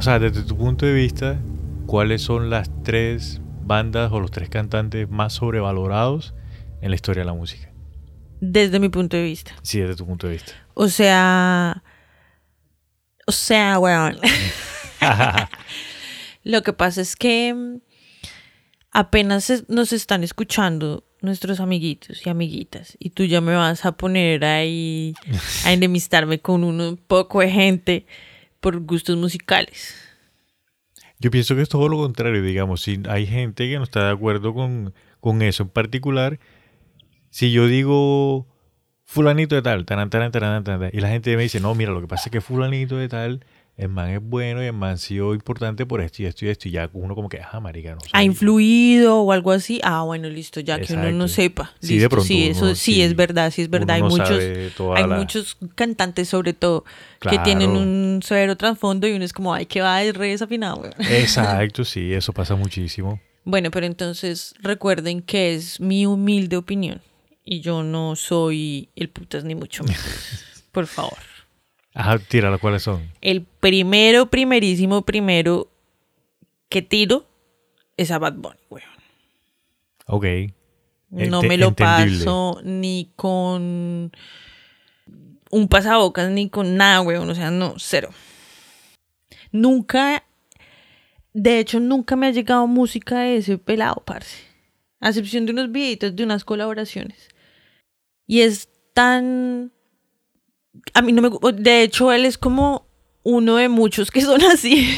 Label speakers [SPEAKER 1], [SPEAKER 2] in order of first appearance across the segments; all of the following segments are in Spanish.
[SPEAKER 1] o sea, desde tu punto de vista, ¿cuáles son las tres bandas o los tres cantantes más sobrevalorados en la historia de la música?
[SPEAKER 2] Desde mi punto de vista.
[SPEAKER 1] Sí, desde tu punto de vista.
[SPEAKER 2] O sea. O sea, weón. Lo que pasa es que mm, apenas nos están escuchando nuestros amiguitos y amiguitas y tú ya me vas a poner ahí a enemistarme con un poco de gente por gustos musicales.
[SPEAKER 1] Yo pienso que es todo lo contrario, digamos, si hay gente que no está de acuerdo con, con eso en particular, si yo digo fulanito de tal, taran, taran, taran, y la gente me dice, no, mira, lo que pasa es que fulanito de tal, el man es bueno y el man ha sido importante por esto y esto y esto, y ya uno como que, ah, marica, no sé.
[SPEAKER 2] ¿Ha influido o algo así? Ah, bueno, listo, ya que uno no
[SPEAKER 1] Exacto.
[SPEAKER 2] sepa.
[SPEAKER 1] Sí, de
[SPEAKER 2] Listo,
[SPEAKER 1] pronto
[SPEAKER 2] sí, eso
[SPEAKER 1] uno
[SPEAKER 2] sí,
[SPEAKER 1] sí-
[SPEAKER 2] es verdad, sí es verdad. Hay
[SPEAKER 1] no
[SPEAKER 2] muchos, hay
[SPEAKER 1] la-
[SPEAKER 2] muchos cantantes, sobre todo, que tienen
[SPEAKER 1] Claro.
[SPEAKER 2] un severo trasfondo y uno es como, ay, que va, es re desafinado. weón".
[SPEAKER 1] Exacto, sí, eso pasa muchísimo.
[SPEAKER 2] Bueno, pero entonces recuerden que es mi humilde opinión y yo no soy el putas ni mucho menos. Por favor.
[SPEAKER 1] Ajá, tírala, ¿cuáles son?
[SPEAKER 2] El primero, primerísimo, primero que tiro es a Bad Bunny, weón.
[SPEAKER 1] Ok.
[SPEAKER 2] No me lo
[SPEAKER 1] entendible.
[SPEAKER 2] paso ni con un pasabocas ni con nada, weón. O sea, no, cero. Nunca, de hecho, nunca me ha llegado música de ese pelado, parce. A excepción de unos videitos de unas colaboraciones. Y es tan. A mí no me. De hecho, él es como uno de muchos que son así.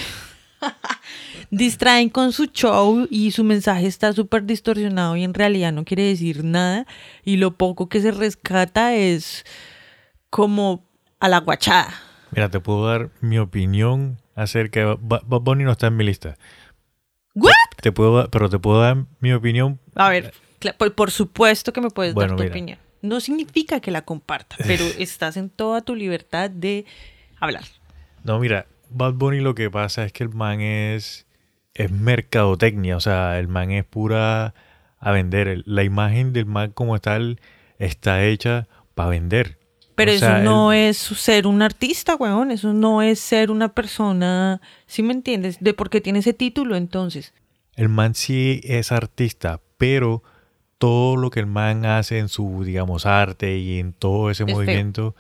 [SPEAKER 2] distraen con su show y su mensaje está súper distorsionado y en realidad no quiere decir nada y lo poco que se rescata es como a la guachada.
[SPEAKER 1] Mira, te puedo dar mi opinión acerca de... Ba- Bad Bunny no está en mi lista.
[SPEAKER 2] ¿What?
[SPEAKER 1] Te puedo, pero te puedo dar mi opinión
[SPEAKER 2] A ver, por, por supuesto que me puedes
[SPEAKER 1] Bueno,
[SPEAKER 2] dar tu
[SPEAKER 1] mira.
[SPEAKER 2] opinión. No significa que la comparta, pero estás en toda tu libertad de hablar.
[SPEAKER 1] No, mira, Bad Bunny lo que pasa es que el man es, es mercadotecnia, o sea, el man es pura a vender. La imagen del man como tal está hecha para vender.
[SPEAKER 2] Pero
[SPEAKER 1] O
[SPEAKER 2] eso no es ser un artista, weón. Eso no es ser una persona, ¿sí me entiendes? De por qué tiene ese título entonces.
[SPEAKER 1] El man sí es artista, pero todo lo que el man hace en su, digamos, arte y en todo ese
[SPEAKER 2] Es
[SPEAKER 1] movimiento,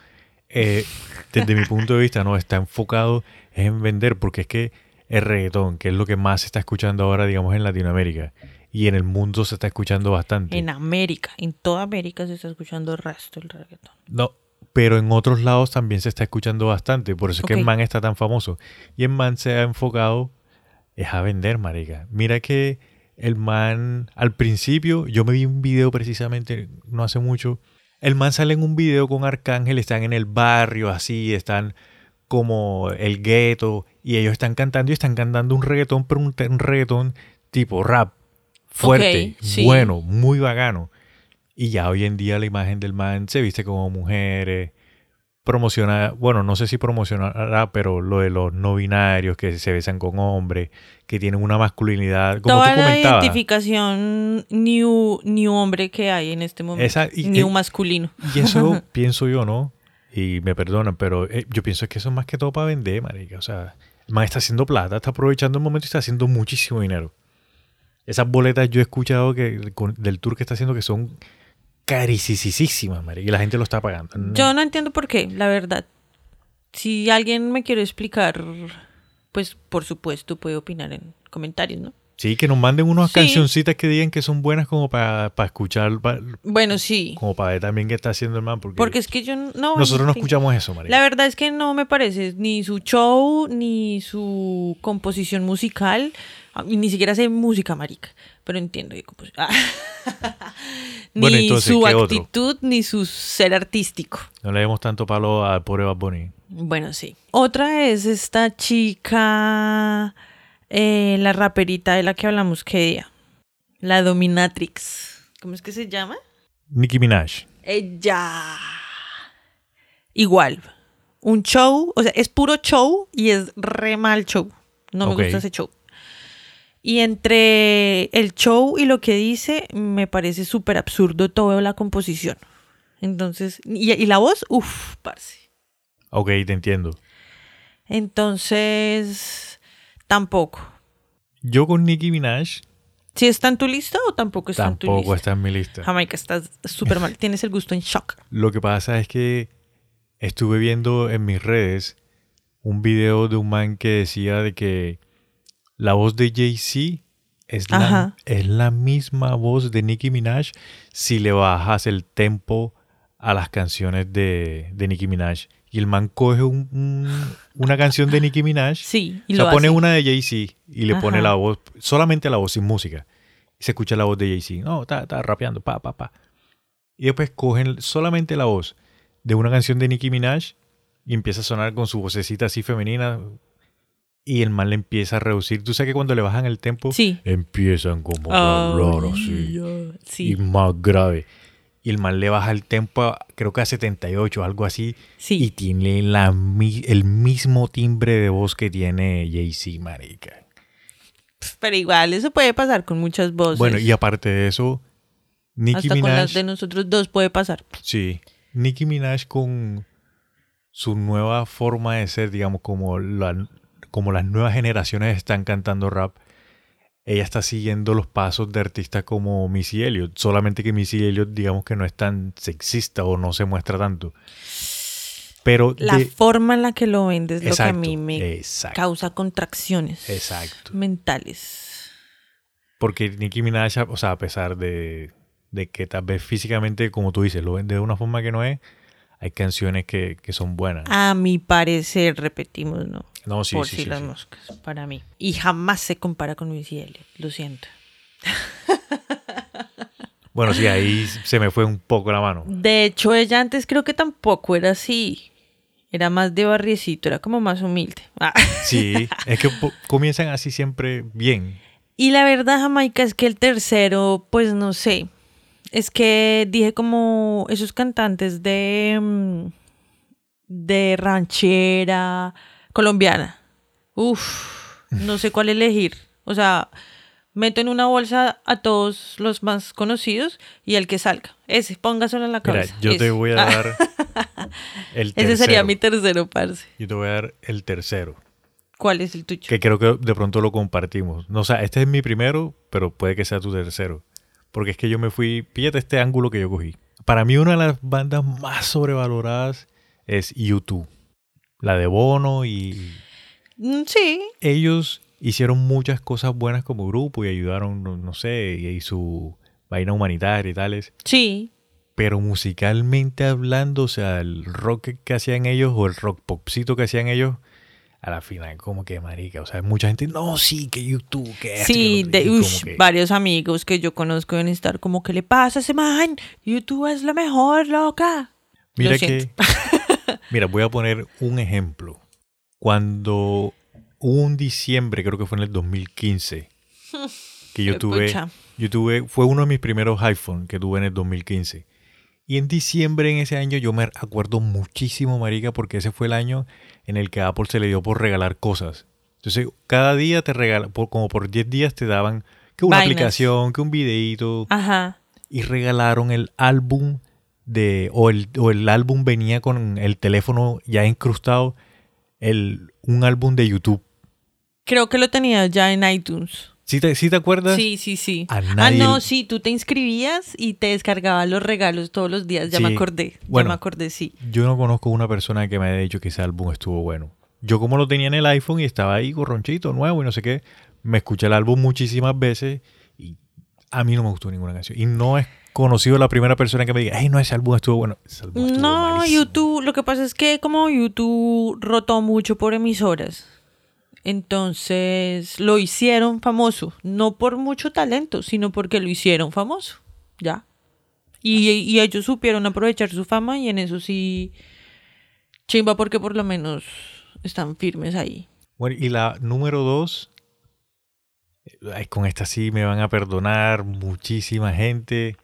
[SPEAKER 1] eh, desde mi punto de vista, no está enfocado en vender, porque es que el reggaetón, que es lo que más se está escuchando ahora, digamos, en Latinoamérica y en el mundo se está escuchando bastante.
[SPEAKER 2] En América, en toda América se está escuchando el resto del reggaetón.
[SPEAKER 1] No, pero en otros lados también se está escuchando bastante, por eso es que el man está tan famoso. Y el man se ha enfocado es a vender, marica. Mira que el man, al principio, yo me vi un video precisamente, no hace mucho, el man sale en un video con Arcángel, están en el barrio, así, están como el gueto, y ellos están cantando y están cantando un reggaetón, pero un, un reggaetón tipo rap, fuerte,
[SPEAKER 2] sí.
[SPEAKER 1] bueno, muy bacano. Y ya hoy en día la imagen del man se viste como mujeres, promociona, bueno, no sé si promocionará, pero lo de los no binarios que se besan con hombres, que tienen una masculinidad, como
[SPEAKER 2] Toda
[SPEAKER 1] tú
[SPEAKER 2] la
[SPEAKER 1] comentabas.
[SPEAKER 2] identificación new, new hombre que hay en este momento.
[SPEAKER 1] Esa- y-
[SPEAKER 2] new
[SPEAKER 1] y-
[SPEAKER 2] masculino.
[SPEAKER 1] Y eso pienso yo, ¿no? Y me perdonan, pero eh, yo pienso que eso es más que todo para vender, marica. O sea, el man está haciendo plata, está aprovechando el momento y está haciendo muchísimo dinero. Esas boletas yo he escuchado que con- del tour que está haciendo que son carísimas, marica, y la gente lo está pagando.
[SPEAKER 2] Yo no entiendo por qué, la verdad. Si alguien me quiere explicar, pues por supuesto puede opinar en comentarios, ¿no?
[SPEAKER 1] Sí, que nos manden unas
[SPEAKER 2] Sí.
[SPEAKER 1] cancioncitas que digan que son buenas como para escuchar, pa-
[SPEAKER 2] Bueno, sí.
[SPEAKER 1] como para ver también qué está haciendo el man, porque,
[SPEAKER 2] Porque es que yo no...
[SPEAKER 1] nosotros no escuchamos eso, marica.
[SPEAKER 2] La verdad es que no me parece ni su show, ni su composición musical, ah, ni siquiera sé música, marica, pero entiendo de composición. ni
[SPEAKER 1] Bueno, entonces,
[SPEAKER 2] su actitud, ni su ser artístico.
[SPEAKER 1] No le demos tanto palo al pobre Bad Bunny.
[SPEAKER 2] Bueno, sí. Otra es esta chica, eh, la raperita de la que hablamos qué día, la Dominatrix. ¿Cómo es que se llama?
[SPEAKER 1] Nicki Minaj.
[SPEAKER 2] Ella. Igual. Un show, o sea, es puro show y es re mal show. No me gusta ese show. Y entre el show y lo que dice, me parece súper absurdo toda la composición. Entonces, y, y la voz, uff, parce.
[SPEAKER 1] Ok, te entiendo.
[SPEAKER 2] Entonces, tampoco.
[SPEAKER 1] Yo con Nicki Minaj
[SPEAKER 2] ¿Sí está en tu lista o tampoco está en tu
[SPEAKER 1] tampoco
[SPEAKER 2] lista?
[SPEAKER 1] está en mi lista.
[SPEAKER 2] Jamaica, estás súper mal. Tienes el gusto en shock.
[SPEAKER 1] Lo que pasa es que estuve viendo en mis redes un video de un man que decía de que la voz de Jay-Z es la,
[SPEAKER 2] Ajá.
[SPEAKER 1] es la misma voz de Nicki Minaj si le bajas el tempo a las canciones de, de Nicki Minaj. Y el man coge un- un- una canción de Nicki Minaj,
[SPEAKER 2] Sí, y
[SPEAKER 1] o
[SPEAKER 2] lo
[SPEAKER 1] sea, pone
[SPEAKER 2] hace.
[SPEAKER 1] una de Jay-Z y le pone la voz, solamente la voz sin música. Y se escucha la voz de Jay-Z. No, está, está rapeando, pa, pa, pa. Y después cogen solamente la voz de una canción de Nicki Minaj y empieza a sonar con su vocecita así femenina. Y el man le empieza a reducir. Tú sabes que cuando le bajan el tempo,
[SPEAKER 2] Sí.
[SPEAKER 1] empiezan como a hablar así.
[SPEAKER 2] Sí,
[SPEAKER 1] Y más grave. Y el man le baja el tempo, a- creo que a 78, algo así.
[SPEAKER 2] sí.
[SPEAKER 1] Y tiene la, el mismo timbre de voz que tiene Jay-Z, marica.
[SPEAKER 2] Pero igual, eso puede pasar con muchas voces.
[SPEAKER 1] Bueno, y aparte de eso, Nicki
[SPEAKER 2] Hasta con las de nosotros dos puede pasar.
[SPEAKER 1] Sí, Nicki Minaj con su nueva forma de ser, digamos, como, la, como las nuevas generaciones están cantando rap, ella está siguiendo los pasos de artistas como Missy Elliott, solamente que Missy Elliott, digamos que no es tan sexista o no se muestra tanto. Pero
[SPEAKER 2] La
[SPEAKER 1] de-
[SPEAKER 2] forma en la que lo vendes es lo que a mí me
[SPEAKER 1] exacto,
[SPEAKER 2] causa contracciones
[SPEAKER 1] exacto.
[SPEAKER 2] mentales.
[SPEAKER 1] Porque Nicki Minaj, o sea, a pesar de, de que tal vez físicamente, como tú dices, lo vende de una forma que no es, hay canciones que, que son buenas.
[SPEAKER 2] A mi parecer, repetimos, ¿no?
[SPEAKER 1] No, sí,
[SPEAKER 2] Por
[SPEAKER 1] sí,
[SPEAKER 2] si
[SPEAKER 1] sí,
[SPEAKER 2] las moscas, para mí. Y jamás se compara con Missy Elliott, lo siento.
[SPEAKER 1] Bueno, sí, ahí se me fue un poco la mano.
[SPEAKER 2] De hecho, ella antes creo que tampoco era así. Era más de barriecito, era como más humilde. Ah.
[SPEAKER 1] Sí, es que comienzan así siempre bien.
[SPEAKER 2] Y la verdad, Jamaica, es que el tercero, pues no sé. Es que dije como esos cantantes de, mm, de ranchera colombiana. Uf, no sé cuál elegir. O sea, meto en una bolsa a todos los más conocidos y el que salga. Ese, póngaselo en la
[SPEAKER 1] Mira,
[SPEAKER 2] cabeza.
[SPEAKER 1] yo te voy a dar el tercero.
[SPEAKER 2] Ese sería mi tercero, parce.
[SPEAKER 1] Yo te voy a dar el tercero,
[SPEAKER 2] ¿Cuál es el tuyo?
[SPEAKER 1] que creo que de pronto lo compartimos. No, o sea, este es mi primero, pero puede que sea tu tercero. Porque es que yo me fui, píllate este ángulo que yo cogí. Para mí una de las bandas más sobrevaloradas es YouTube. La de Bono y
[SPEAKER 2] Mm, Sí,
[SPEAKER 1] ellos hicieron muchas cosas buenas como grupo y ayudaron, no, no sé, y, y su vaina humanitaria y tales.
[SPEAKER 2] sí.
[SPEAKER 1] Pero musicalmente hablando, o sea, el rock que- hacían ellos o el rock popcito que hacían ellos, a la final como que marica, o sea, mucha gente, no, sí, que YouTube, que esto, que
[SPEAKER 2] Sí,
[SPEAKER 1] lo otro",
[SPEAKER 2] de, ush,
[SPEAKER 1] que-
[SPEAKER 2] varios amigos que yo conozco deben estar como, ¿qué le pasa a ese man? YouTube es lo mejor, loca.
[SPEAKER 1] Mira
[SPEAKER 2] Lo
[SPEAKER 1] que. mira, voy a poner un ejemplo. Cuando un diciembre, creo que fue en el 2015, que yo tuve,
[SPEAKER 2] Pucha.
[SPEAKER 1] yo tuve, fue uno de mis primeros iPhone que tuve en el 2015. Y en diciembre en ese año yo me acuerdo muchísimo, marica, porque ese fue el año en el que a Apple se le dio por regalar cosas. Entonces, cada día te regala, por, como por 10 días te daban que una aplicación, que un videíto,
[SPEAKER 2] Ajá.
[SPEAKER 1] y regalaron el álbum de o el, o el álbum venía con el teléfono ya incrustado el un álbum de YouTube.
[SPEAKER 2] Creo que lo tenías ya en iTunes.
[SPEAKER 1] ¿Sí te, sí te acuerdas?
[SPEAKER 2] Sí, sí, sí.
[SPEAKER 1] A
[SPEAKER 2] Ah, no, sí, tú te inscribías y te descargabas los regalos todos los días. Ya me acordé.
[SPEAKER 1] Bueno.
[SPEAKER 2] ya me acordé, sí.
[SPEAKER 1] Yo no conozco una persona que me haya dicho que ese álbum estuvo bueno. Yo como lo tenía en el iPhone y estaba ahí gorronchito, nuevo y no sé qué, me escuché el álbum muchísimas veces y a mí no me gustó ninguna canción. Y no he conocido a la primera persona que me diga, ay, no, ese álbum estuvo bueno. Ese álbum estuvo
[SPEAKER 2] No,
[SPEAKER 1] malísimo".
[SPEAKER 2] YouTube, lo que pasa es que como YouTube rotó mucho por emisoras, entonces lo hicieron famoso, no por mucho talento, sino porque lo hicieron famoso, ya. Y, y ellos supieron aprovechar su fama y en eso sí, chimba porque por lo menos están firmes ahí.
[SPEAKER 1] Bueno, y la número dos, ay, con esta sí me van a perdonar muchísima gente.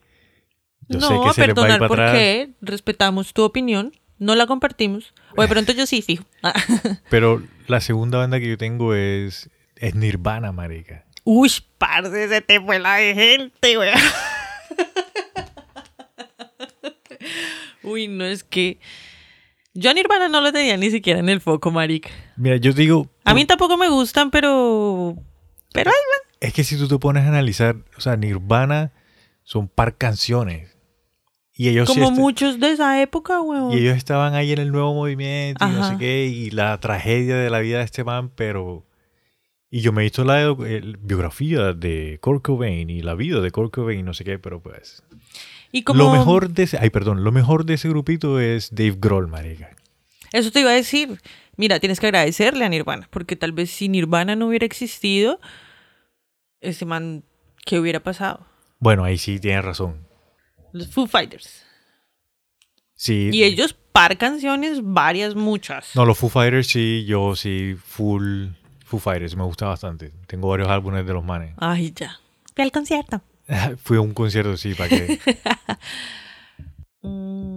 [SPEAKER 1] Yo sé
[SPEAKER 2] no,
[SPEAKER 1] que se va
[SPEAKER 2] perdonar
[SPEAKER 1] atrás,
[SPEAKER 2] porque respetamos tu opinión, no la compartimos, o de pronto yo sí, fijo.
[SPEAKER 1] Pero la segunda banda que yo tengo es, es Nirvana, marica.
[SPEAKER 2] Uy, parce, se te fue la de gente, güey. Uy, no es que Yo a Nirvana no lo tenía ni siquiera en el foco, marica.
[SPEAKER 1] Mira, yo digo,
[SPEAKER 2] A mí tampoco me gustan, pero... Pero
[SPEAKER 1] es que si tú te pones a analizar, o sea, Nirvana son par canciones. Y ellos,
[SPEAKER 2] Como muchos de esa época, weón.
[SPEAKER 1] y ellos estaban ahí en el nuevo movimiento y no sé qué, y la tragedia de la vida de este man, pero... Y yo me he visto la el- biografía de Kurt Cobain y la vida de Kurt Cobain y no sé qué, pero pues...
[SPEAKER 2] Y como...
[SPEAKER 1] Lo mejor de ese... Ay, perdón. Lo mejor de ese grupito es Dave Grohl, marica.
[SPEAKER 2] Eso te iba a decir. Mira, tienes que agradecerle a Nirvana, porque tal vez si Nirvana no hubiera existido, ese man, ¿qué hubiera pasado?
[SPEAKER 1] Bueno, ahí sí tienes razón.
[SPEAKER 2] Los Foo Fighters.
[SPEAKER 1] Sí.
[SPEAKER 2] Y ellos, par canciones, varias, muchas.
[SPEAKER 1] No, los Foo Fighters sí, yo sí, full Foo Fighters, me gusta bastante. Tengo varios álbumes de los manes.
[SPEAKER 2] Ay, ya. Fui al concierto.
[SPEAKER 1] Fui a un concierto, sí, para que...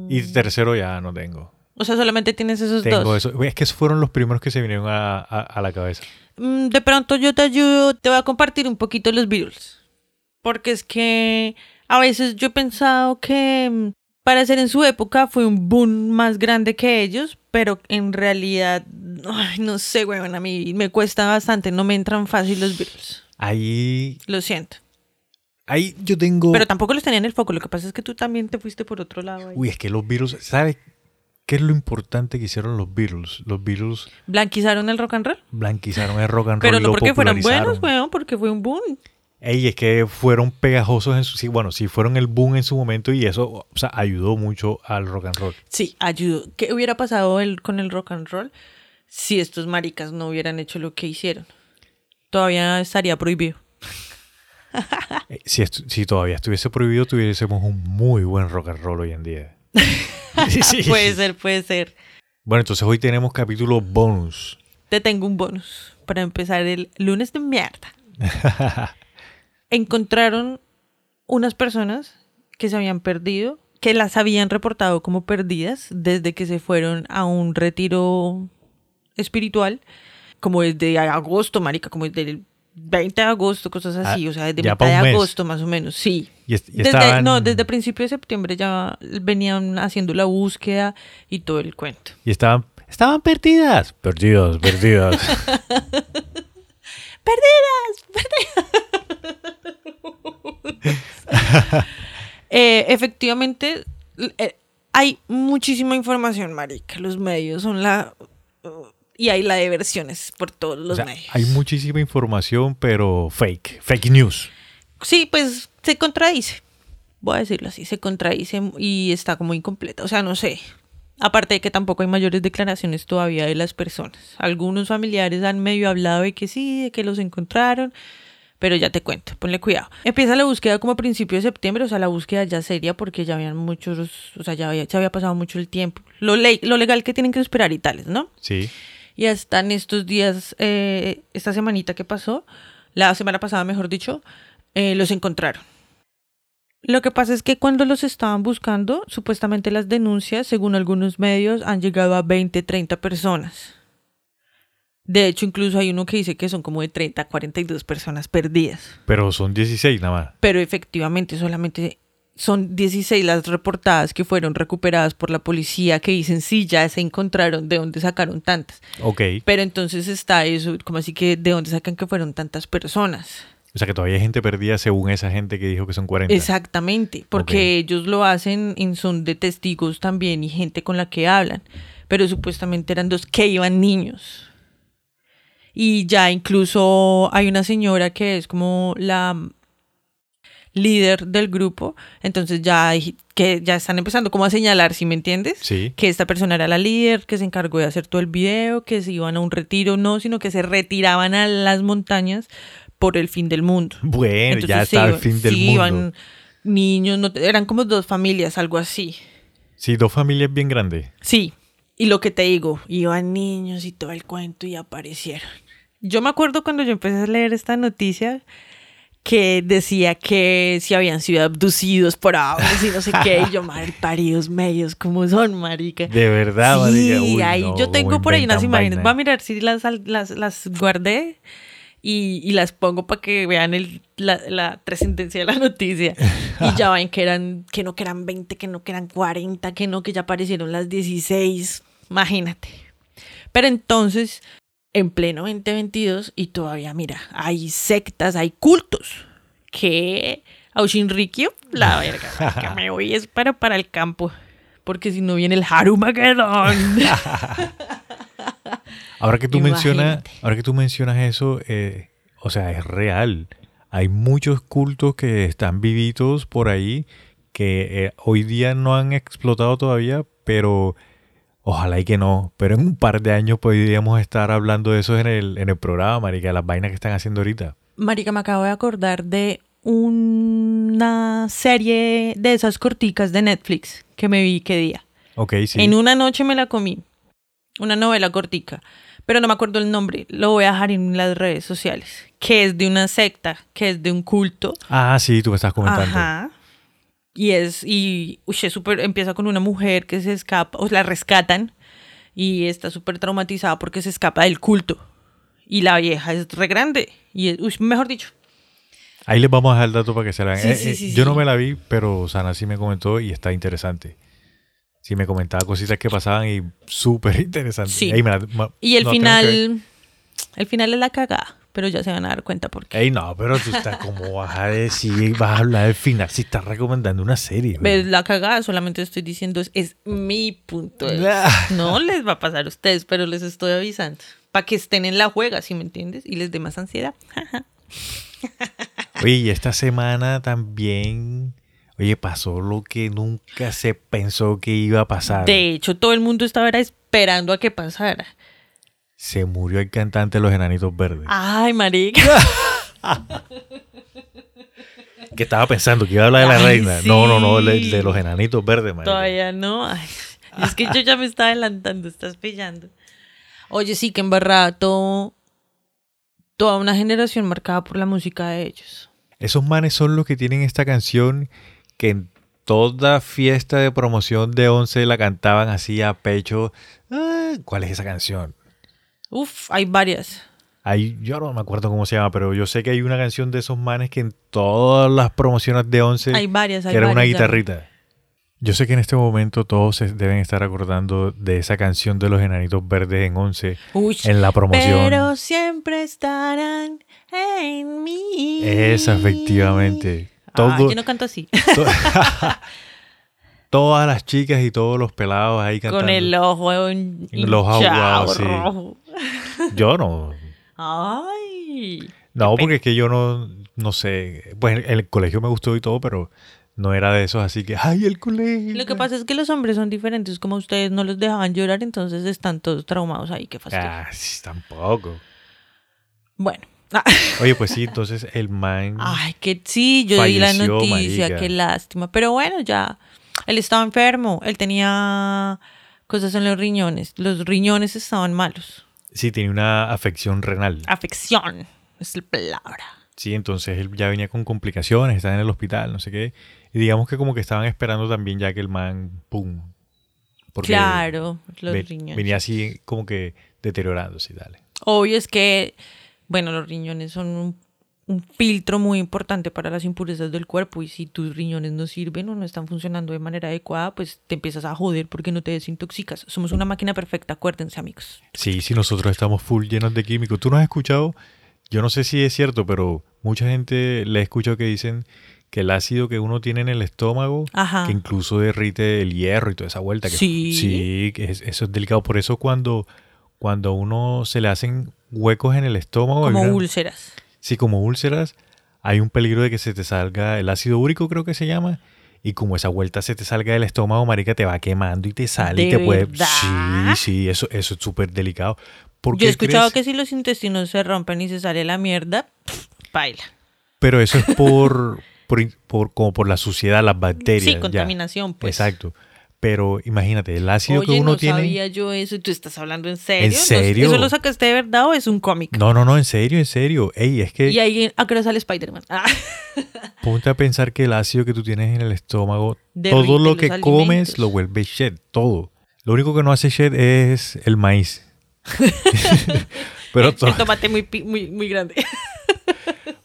[SPEAKER 1] Y tercero ya no tengo.
[SPEAKER 2] O sea, solamente tienes esos
[SPEAKER 1] Tengo
[SPEAKER 2] dos.
[SPEAKER 1] eso. Es que esos fueron los primeros que se vinieron a, a- a la cabeza.
[SPEAKER 2] Mm, De pronto yo te ayudo, te voy a compartir un poquito los Beatles. Porque es que a veces yo he pensado que mm, para ser en su época fue un boom más grande que ellos, pero en realidad, ay, no sé, weón, a mí me cuesta bastante, no me entran fácil los Beatles.
[SPEAKER 1] Ahí,
[SPEAKER 2] Lo siento.
[SPEAKER 1] ahí yo tengo...
[SPEAKER 2] Pero tampoco los tenía en el foco, lo que pasa es que tú también te fuiste por otro lado. ahí.
[SPEAKER 1] Uy, es que los Beatles, ¿sabes qué es lo importante que hicieron los Beatles? Los Beatles
[SPEAKER 2] ¿Blanquizaron el rock and roll?
[SPEAKER 1] blanquizaron el rock and roll.
[SPEAKER 2] Pero no porque fueran buenos, weón, porque fue un boom.
[SPEAKER 1] Ey, es que fueron pegajosos en su... Sí, bueno, sí, fueron el boom en su momento y eso, o sea, ayudó mucho al rock and roll.
[SPEAKER 2] Sí, ayudó. ¿Qué hubiera pasado el- con el rock and roll si estos maricas no hubieran hecho lo que hicieron? Todavía estaría prohibido.
[SPEAKER 1] Eh, Si, si todavía estuviese prohibido, tuviésemos un muy buen rock and roll hoy en día. Sí.
[SPEAKER 2] Puede ser, puede ser.
[SPEAKER 1] Bueno, entonces hoy tenemos capítulo bonus.
[SPEAKER 2] Te tengo un bonus para empezar el lunes de mierda. Encontraron unas personas que se habían perdido, que las habían reportado como perdidas desde que se fueron a un retiro espiritual, como desde agosto, marica, como desde el 20 de agosto, cosas así,
[SPEAKER 1] Ah,
[SPEAKER 2] o sea, desde mitad de agosto más o menos, sí.
[SPEAKER 1] Y,
[SPEAKER 2] Desde,
[SPEAKER 1] estaban,
[SPEAKER 2] No, desde principio de septiembre ya venían haciendo la búsqueda y todo el cuento.
[SPEAKER 1] y estaban, estaban perdidas. Perdidas, perdidas.
[SPEAKER 2] Eh, efectivamente, eh, hay muchísima información, marica. Los medios son la... y hay la de versiones por todos los
[SPEAKER 1] O sea,
[SPEAKER 2] medios.
[SPEAKER 1] hay muchísima información, pero fake. Fake news.
[SPEAKER 2] Sí, pues se contradice. Voy a decirlo así, se contradice y está como incompleta. O sea, no sé. Aparte de que tampoco hay mayores declaraciones todavía de las personas. Algunos familiares han medio hablado de que sí, de que los encontraron, pero ya te cuento, ponle cuidado. Empieza la búsqueda como a principios de septiembre, o sea, la búsqueda ya seria porque ya habían muchos, o sea, ya había, ya había pasado mucho el tiempo. Lo, le- lo legal que tienen que esperar y tales, ¿no?
[SPEAKER 1] Sí.
[SPEAKER 2] Y hasta en estos días, eh, esta semanita que pasó, la semana pasada, mejor dicho, eh, los encontraron. Lo que pasa es que cuando los estaban buscando, supuestamente las denuncias, según algunos medios, han llegado a 20, 30 personas. De hecho, incluso hay uno que dice que son como de 30 a 42 personas perdidas.
[SPEAKER 1] Pero son 16 nada más.
[SPEAKER 2] Pero efectivamente solamente son 16 las reportadas que fueron recuperadas por la policía que dicen sí, ya se encontraron, de dónde sacaron tantas.
[SPEAKER 1] Ok.
[SPEAKER 2] Pero entonces está eso, como así que de dónde sacan que fueron tantas personas.
[SPEAKER 1] O sea que todavía hay gente perdida según esa gente que dijo que son 40.
[SPEAKER 2] Exactamente, porque ellos lo hacen en son de testigos también y gente con la que hablan, pero supuestamente eran dos que iban niños. Y ya incluso hay una señora que es como la líder del grupo, entonces ya hay- que ya están empezando como a señalar, ¿sí me entiendes?
[SPEAKER 1] Sí.
[SPEAKER 2] que esta persona era la líder, que se encargó de hacer todo el video, que se iban a un retiro, no, sino que se retiraban a las montañas por el fin del mundo.
[SPEAKER 1] Bueno, ya está el fin del
[SPEAKER 2] sí,
[SPEAKER 1] mundo.
[SPEAKER 2] iban niños, no, eran como dos familias, algo así.
[SPEAKER 1] Sí, dos familias bien grandes.
[SPEAKER 2] Sí, y lo que te digo, iban niños y todo el cuento y aparecieron. Yo me acuerdo cuando yo empecé a leer esta noticia que decía que si habían sido abducidos por aviones y no sé qué, y yo, madre, paridos medios, ¿cómo son, marica?
[SPEAKER 1] De verdad,
[SPEAKER 2] Sí,
[SPEAKER 1] marica. Uy,
[SPEAKER 2] ahí
[SPEAKER 1] no,
[SPEAKER 2] yo tengo por ahí unas imágenes. Voy a mirar si las, las, las guardé y, y las pongo para que vean el, la, la trascendencia de la noticia. Y ya ven que eran, que no que eran 20, que no que eran 40, que no, que ya aparecieron las 16. imagínate. Pero entonces, en pleno 2022, y todavía, mira, hay sectas, hay cultos que a Ushinrikyo, la verga, que me voy es para, para el campo. Porque si no viene el Harumagedon.
[SPEAKER 1] Ahora que tú mencionas, ahora que tú mencionas eso, eh, o sea, es real. Hay muchos cultos que están vivitos por ahí que eh, hoy día no han explotado todavía, pero ojalá y que no. Pero en un par de años podríamos estar hablando de eso en el, en el programa, marica, las vainas que están haciendo ahorita.
[SPEAKER 2] Marica, me acabo de acordar de una serie de esas corticas de Netflix que me vi qué día.
[SPEAKER 1] Ok, sí.
[SPEAKER 2] En una noche me la comí. Una novela cortica. Pero no me acuerdo el nombre. Lo voy a dejar en las redes sociales. Que es de una secta, que es de un culto.
[SPEAKER 1] Ah, sí, tú me estás comentando.
[SPEAKER 2] Ajá. Y es, y uy, es súper, empieza con una mujer que se escapa, o la rescatan, y está súper traumatizada porque se escapa del culto. Y la vieja es re grande. Y es, uy, mejor dicho.
[SPEAKER 1] Ahí les vamos a dejar el dato para que se la vean.
[SPEAKER 2] Sí,
[SPEAKER 1] Eh,
[SPEAKER 2] sí,
[SPEAKER 1] eh,
[SPEAKER 2] sí,
[SPEAKER 1] yo
[SPEAKER 2] sí.
[SPEAKER 1] no me la vi, pero Sana sí me comentó y está interesante. Sí, me comentaba cositas que pasaban y súper interesante.
[SPEAKER 2] Sí.
[SPEAKER 1] Ey, me la- ma-
[SPEAKER 2] Y el
[SPEAKER 1] no,
[SPEAKER 2] final, el final es la cagada, pero ya se van a dar cuenta por qué.
[SPEAKER 1] Ey, no, pero tú estás como vas a decir, vas a hablar del final si estás recomendando una serie.
[SPEAKER 2] ¿Ves la cagada? Solamente estoy diciendo, es, es mi punto de vista. No les va a pasar a ustedes, pero les estoy avisando. Para que estén en la juega, ¿sí me entiendes? Y les dé más ansiedad.
[SPEAKER 1] Oye, y esta semana también, oye, pasó lo que nunca se pensó que iba a pasar.
[SPEAKER 2] De hecho, todo el mundo estaba era esperando a que pasara.
[SPEAKER 1] Se murió el cantante de Los Enanitos Verdes.
[SPEAKER 2] Ay, marica.
[SPEAKER 1] Que estaba pensando que iba a hablar de la
[SPEAKER 2] Ay,
[SPEAKER 1] reina. No, no, no, de, de Los Enanitos Verdes, marica.
[SPEAKER 2] Todavía no. Ay, es que yo ya me estaba adelantando, estás pillando. Oye, sí, que embarrada todo, toda una generación marcada por la música de ellos.
[SPEAKER 1] Esos manes son los que tienen esta canción que en toda fiesta de promoción de 11 la cantaban así a pecho. Ah, ¿Cuál es esa canción?
[SPEAKER 2] Uf, hay varias.
[SPEAKER 1] Hay, yo no me acuerdo cómo se llama, pero yo sé que hay una canción de esos manes que en todas las promociones de 11
[SPEAKER 2] Hay varias, hay
[SPEAKER 1] que era una
[SPEAKER 2] ya.
[SPEAKER 1] guitarrita. Yo sé que en este momento todos se deben estar acordando de esa canción de los enanitos verdes en 11
[SPEAKER 2] Uy,
[SPEAKER 1] en la promoción.
[SPEAKER 2] pero siempre estarán en mí.
[SPEAKER 1] Esa, efectivamente.
[SPEAKER 2] Ah, yo no canto así.
[SPEAKER 1] to- todas las chicas y todos los pelados ahí cantando.
[SPEAKER 2] Con el ojo en
[SPEAKER 1] El aguado, sí.
[SPEAKER 2] rojo.
[SPEAKER 1] Yo no.
[SPEAKER 2] Ay.
[SPEAKER 1] No, porque es que yo no, no sé. Pues en el colegio me gustó y todo, pero no era de esos, así que, ¡ay, el colegio!
[SPEAKER 2] Lo que pasa es que los hombres son diferentes, como ustedes no los dejaban llorar, entonces están todos traumados ahí, qué fastidio.
[SPEAKER 1] Ah, sí, tampoco.
[SPEAKER 2] Bueno.
[SPEAKER 1] Oye, pues sí, entonces el man.
[SPEAKER 2] Ay, que sí, yo di la noticia,
[SPEAKER 1] marica.
[SPEAKER 2] qué lástima. Pero bueno, ya. Él estaba enfermo, él tenía cosas en los riñones. Los riñones estaban malos.
[SPEAKER 1] Sí, tenía una afección renal.
[SPEAKER 2] Afección es la palabra.
[SPEAKER 1] Sí, entonces él ya venía con complicaciones, estaba en el hospital, no sé qué. Y digamos que como que estaban esperando también ya que el man, ¡pum! Porque
[SPEAKER 2] claro, los
[SPEAKER 1] ve-
[SPEAKER 2] riñones.
[SPEAKER 1] venía así como que deteriorándose y dale.
[SPEAKER 2] Obvio es que, bueno, los riñones son un, un filtro muy importante para las impurezas del cuerpo y si tus riñones no sirven o no están funcionando de manera adecuada, pues te empiezas a joder porque no te desintoxicas. Somos una máquina perfecta, acuérdense amigos.
[SPEAKER 1] Sí, sí, nosotros estamos full llenos de químicos. ¿Tú no has escuchado? Yo no sé si es cierto, pero mucha gente le he escuchado que dicen que el ácido que uno tiene en el estómago,
[SPEAKER 2] Ajá.
[SPEAKER 1] que incluso derrite el hierro y toda esa vuelta. Que,
[SPEAKER 2] Sí.
[SPEAKER 1] Sí, que es- eso es delicado. Por eso cuando, cuando a uno se le hacen huecos en el estómago,
[SPEAKER 2] Como
[SPEAKER 1] una-
[SPEAKER 2] úlceras.
[SPEAKER 1] sí, como úlceras, hay un peligro de que se te salga el ácido úrico, creo que se llama. Y como esa vuelta se te salga del estómago, marica, te va quemando y te sale y
[SPEAKER 2] ¿De
[SPEAKER 1] te puede... Sí, sí, eso, eso es súper delicado. ¿Por
[SPEAKER 2] Yo he escuchado
[SPEAKER 1] crees?
[SPEAKER 2] que si los intestinos se rompen y se sale la mierda, baila.
[SPEAKER 1] Pero eso es por, por, por- como por la suciedad, las bacterias.
[SPEAKER 2] Sí,
[SPEAKER 1] ya.
[SPEAKER 2] contaminación, pues.
[SPEAKER 1] Exacto. Pero imagínate, el ácido
[SPEAKER 2] Oye,
[SPEAKER 1] que uno
[SPEAKER 2] no
[SPEAKER 1] tiene...
[SPEAKER 2] sabía yo eso. ¿Y tú estás hablando en serio?
[SPEAKER 1] ¿En
[SPEAKER 2] ¿No-
[SPEAKER 1] serio?
[SPEAKER 2] ¿Eso lo sacaste de verdad o es un cómic?
[SPEAKER 1] No, no, no, en serio, en serio. Ey, es que
[SPEAKER 2] Y ahí, ¿a qué hora sale Spider-Man? Ah.
[SPEAKER 1] ponte a pensar que el ácido que tú tienes en el estómago,
[SPEAKER 2] Derrite
[SPEAKER 1] todo lo que
[SPEAKER 2] alimentos.
[SPEAKER 1] comes lo vuelve shed, todo. Lo único que no hace shed es el maíz. pero, to-
[SPEAKER 2] El tomate muy, muy, muy grande.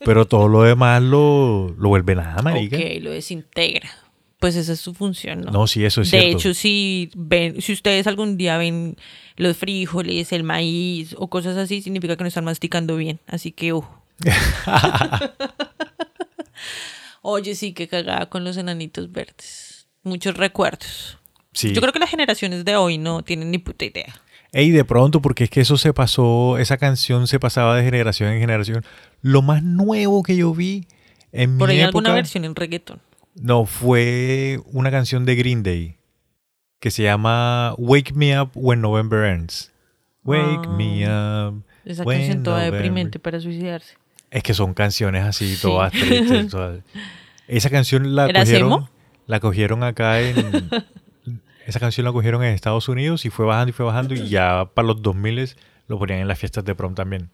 [SPEAKER 1] pero todo lo demás lo, lo vuelve nada, marica.
[SPEAKER 2] ok, lo desintegra. Pues esa es su función, ¿no?
[SPEAKER 1] No, sí, eso es
[SPEAKER 2] de
[SPEAKER 1] cierto.
[SPEAKER 2] hecho, si ven, si ustedes algún día ven los frijoles, el maíz o cosas así, significa que no están masticando bien. Así que, ojo. Oye, sí, que cagada con los enanitos verdes. Muchos recuerdos.
[SPEAKER 1] sí.
[SPEAKER 2] Yo creo que las generaciones de hoy no tienen ni puta idea.
[SPEAKER 1] Ey, de pronto, porque es que eso se pasó, esa canción se pasaba de generación en generación. Lo más nuevo que yo vi en
[SPEAKER 2] Por
[SPEAKER 1] mi
[SPEAKER 2] ahí
[SPEAKER 1] época,
[SPEAKER 2] alguna versión en reggaeton.
[SPEAKER 1] No, fue una canción de Green Day que se llama Wake Me Up When November Ends. Wake me up.
[SPEAKER 2] Esa
[SPEAKER 1] when
[SPEAKER 2] canción toda
[SPEAKER 1] November-
[SPEAKER 2] deprimente para suicidarse.
[SPEAKER 1] Es que son canciones así,
[SPEAKER 2] Sí.
[SPEAKER 1] todas tristes. todas. Esa canción la
[SPEAKER 2] ¿Era
[SPEAKER 1] cogieron, la cogieron acá en... esa canción la cogieron en Estados Unidos y fue bajando y fue bajando y ya para los 2000 lo ponían en las fiestas de prom también.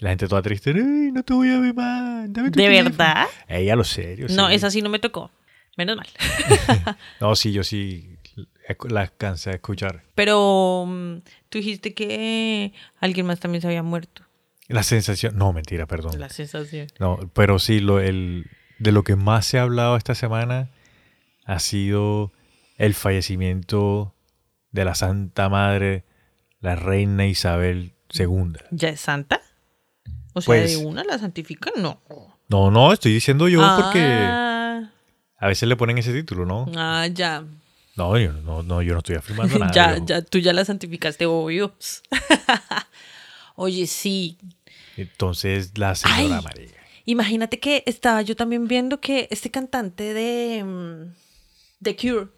[SPEAKER 1] La gente toda triste, "Ay, no te voy a ver más. dame tu
[SPEAKER 2] ¿De
[SPEAKER 1] teléfono".
[SPEAKER 2] verdad?
[SPEAKER 1] Ella lo serio.
[SPEAKER 2] No,
[SPEAKER 1] sí.
[SPEAKER 2] esa sí no me tocó. Menos mal.
[SPEAKER 1] No, sí, yo sí la cansé de escuchar.
[SPEAKER 2] Pero mm, tú dijiste que alguien más también se había muerto.
[SPEAKER 1] La sensación, no, mentira, perdón.
[SPEAKER 2] La sensación.
[SPEAKER 1] No, pero sí, lo, el, de lo que más se ha hablado esta semana ha sido el fallecimiento de la Santa Madre, la Reina Isabel II.
[SPEAKER 2] ¿Ya es santa? O sea,
[SPEAKER 1] Pues-
[SPEAKER 2] de una la santifican, no.
[SPEAKER 1] No, no, estoy diciendo yo porque
[SPEAKER 2] Ah,
[SPEAKER 1] a veces le ponen ese título, ¿no?
[SPEAKER 2] ah, ya.
[SPEAKER 1] No, yo no, no, yo no estoy afirmando nada.
[SPEAKER 2] ya,
[SPEAKER 1] yo-
[SPEAKER 2] ya, tú ya la santificaste, obvio. Oye, sí.
[SPEAKER 1] Entonces, la señora
[SPEAKER 2] Ay.
[SPEAKER 1] María.
[SPEAKER 2] Imagínate que estaba yo también viendo que este cantante de mm, The Cure,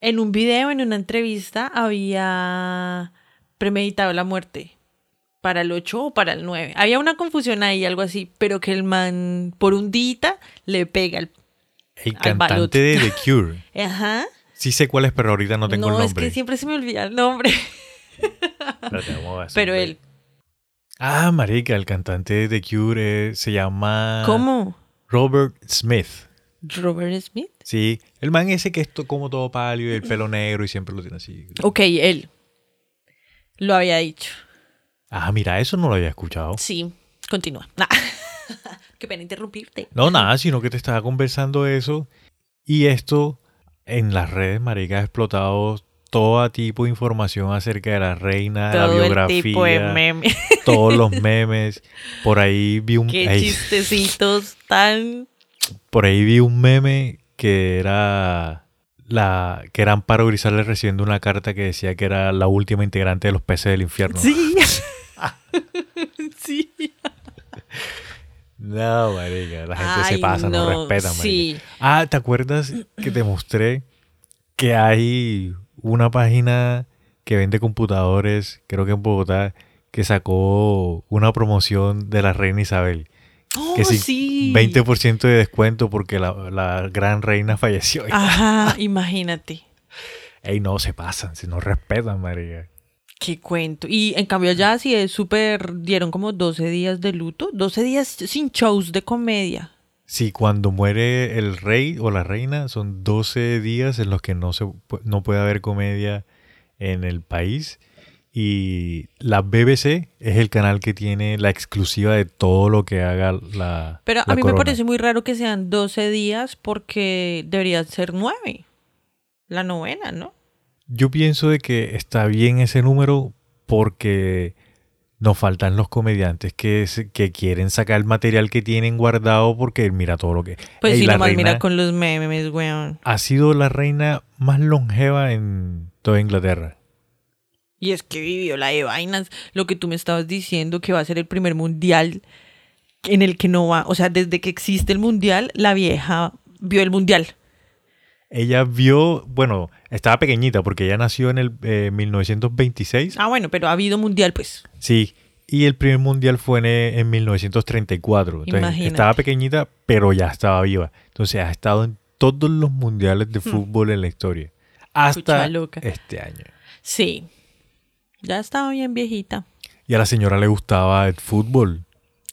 [SPEAKER 2] en un video, en una entrevista, había premeditado la muerte para el 8 o para el 9. Había una confusión ahí, algo así, pero que el man por un dita le pega el...
[SPEAKER 1] El
[SPEAKER 2] Al baloto.
[SPEAKER 1] cantante de The Cure.
[SPEAKER 2] Ajá.
[SPEAKER 1] Sí sé cuál es, pero ahorita no tengo
[SPEAKER 2] no,
[SPEAKER 1] el
[SPEAKER 2] es
[SPEAKER 1] nombre.
[SPEAKER 2] que siempre se me olvida el nombre. Pero él...
[SPEAKER 1] Ah, marica, el cantante de The Cure eh, se llama...
[SPEAKER 2] ¿Cómo?
[SPEAKER 1] Robert Smith.
[SPEAKER 2] Robert Smith.
[SPEAKER 1] Sí, el man ese que es como todo pálido y el pelo negro y siempre lo tiene así.
[SPEAKER 2] Ok, él. Lo había dicho.
[SPEAKER 1] Ah, mira, eso no lo había escuchado.
[SPEAKER 2] Sí, continúa. Nah. Qué pena interrumpirte.
[SPEAKER 1] No, nada, sino que te estaba conversando eso. Y esto en las redes, marica, ha explotado todo tipo de información acerca de la reina, de la
[SPEAKER 2] Todo el
[SPEAKER 1] biografía,
[SPEAKER 2] tipo de meme.
[SPEAKER 1] todos los memes. Por ahí vi un
[SPEAKER 2] Qué
[SPEAKER 1] ay,
[SPEAKER 2] chistecitos tan...
[SPEAKER 1] por ahí vi un meme que era la que eran para Grisales recibiendo una carta que decía que era la última integrante de los peces del infierno.
[SPEAKER 2] Sí. sí.
[SPEAKER 1] No, marica, la gente se pasa, no,
[SPEAKER 2] no,
[SPEAKER 1] respeta, marica.
[SPEAKER 2] sí.
[SPEAKER 1] Ah, ¿te acuerdas que te mostré que hay una página que vende computadores, creo que en Bogotá, que sacó una promoción de la reina Isabel?
[SPEAKER 2] Oh,
[SPEAKER 1] que sí,
[SPEAKER 2] sí.
[SPEAKER 1] 20% de descuento porque la, la gran reina falleció.
[SPEAKER 2] Ajá, imagínate.
[SPEAKER 1] Ey, no, se pasan, si no respetan, marica.
[SPEAKER 2] Qué cuento. Y en cambio allá sí es súper... Dieron como 12 días de luto. 12 días sin shows de comedia.
[SPEAKER 1] Sí, cuando muere el rey o la reina, son 12 días en los que no, se, no puede haber comedia en el país. Y la BBC es el canal que tiene la exclusiva de todo lo que haga la.
[SPEAKER 2] Pero
[SPEAKER 1] la
[SPEAKER 2] a mí
[SPEAKER 1] corona.
[SPEAKER 2] me parece muy raro que sean 12 días porque deberían ser 9. La novena, ¿no?
[SPEAKER 1] Yo pienso de que está bien ese número porque nos faltan los comediantes que, que quieren sacar el material que tienen guardado porque mira todo lo que.
[SPEAKER 2] Pues
[SPEAKER 1] la
[SPEAKER 2] nomás mira con los memes, weón.
[SPEAKER 1] Ha sido la reina más longeva en toda Inglaterra.
[SPEAKER 2] Y es que vivió la de vainas. Lo que tú me estabas diciendo, que va a ser el primer mundial en el que no va. O sea, desde que existe el mundial, la vieja vio el mundial.
[SPEAKER 1] Ella vio, bueno, estaba pequeñita porque ella nació en el eh, 1926.
[SPEAKER 2] Ah, bueno, pero ha habido mundial, pues.
[SPEAKER 1] Sí, y el primer mundial fue en, en 1934. Entonces,
[SPEAKER 2] Imagínate.
[SPEAKER 1] estaba pequeñita, pero ya estaba viva. Entonces, ha estado en todos los mundiales de fútbol en la historia. Hasta este año.
[SPEAKER 2] Sí. Ya estaba bien viejita.
[SPEAKER 1] Y a la señora le gustaba el fútbol.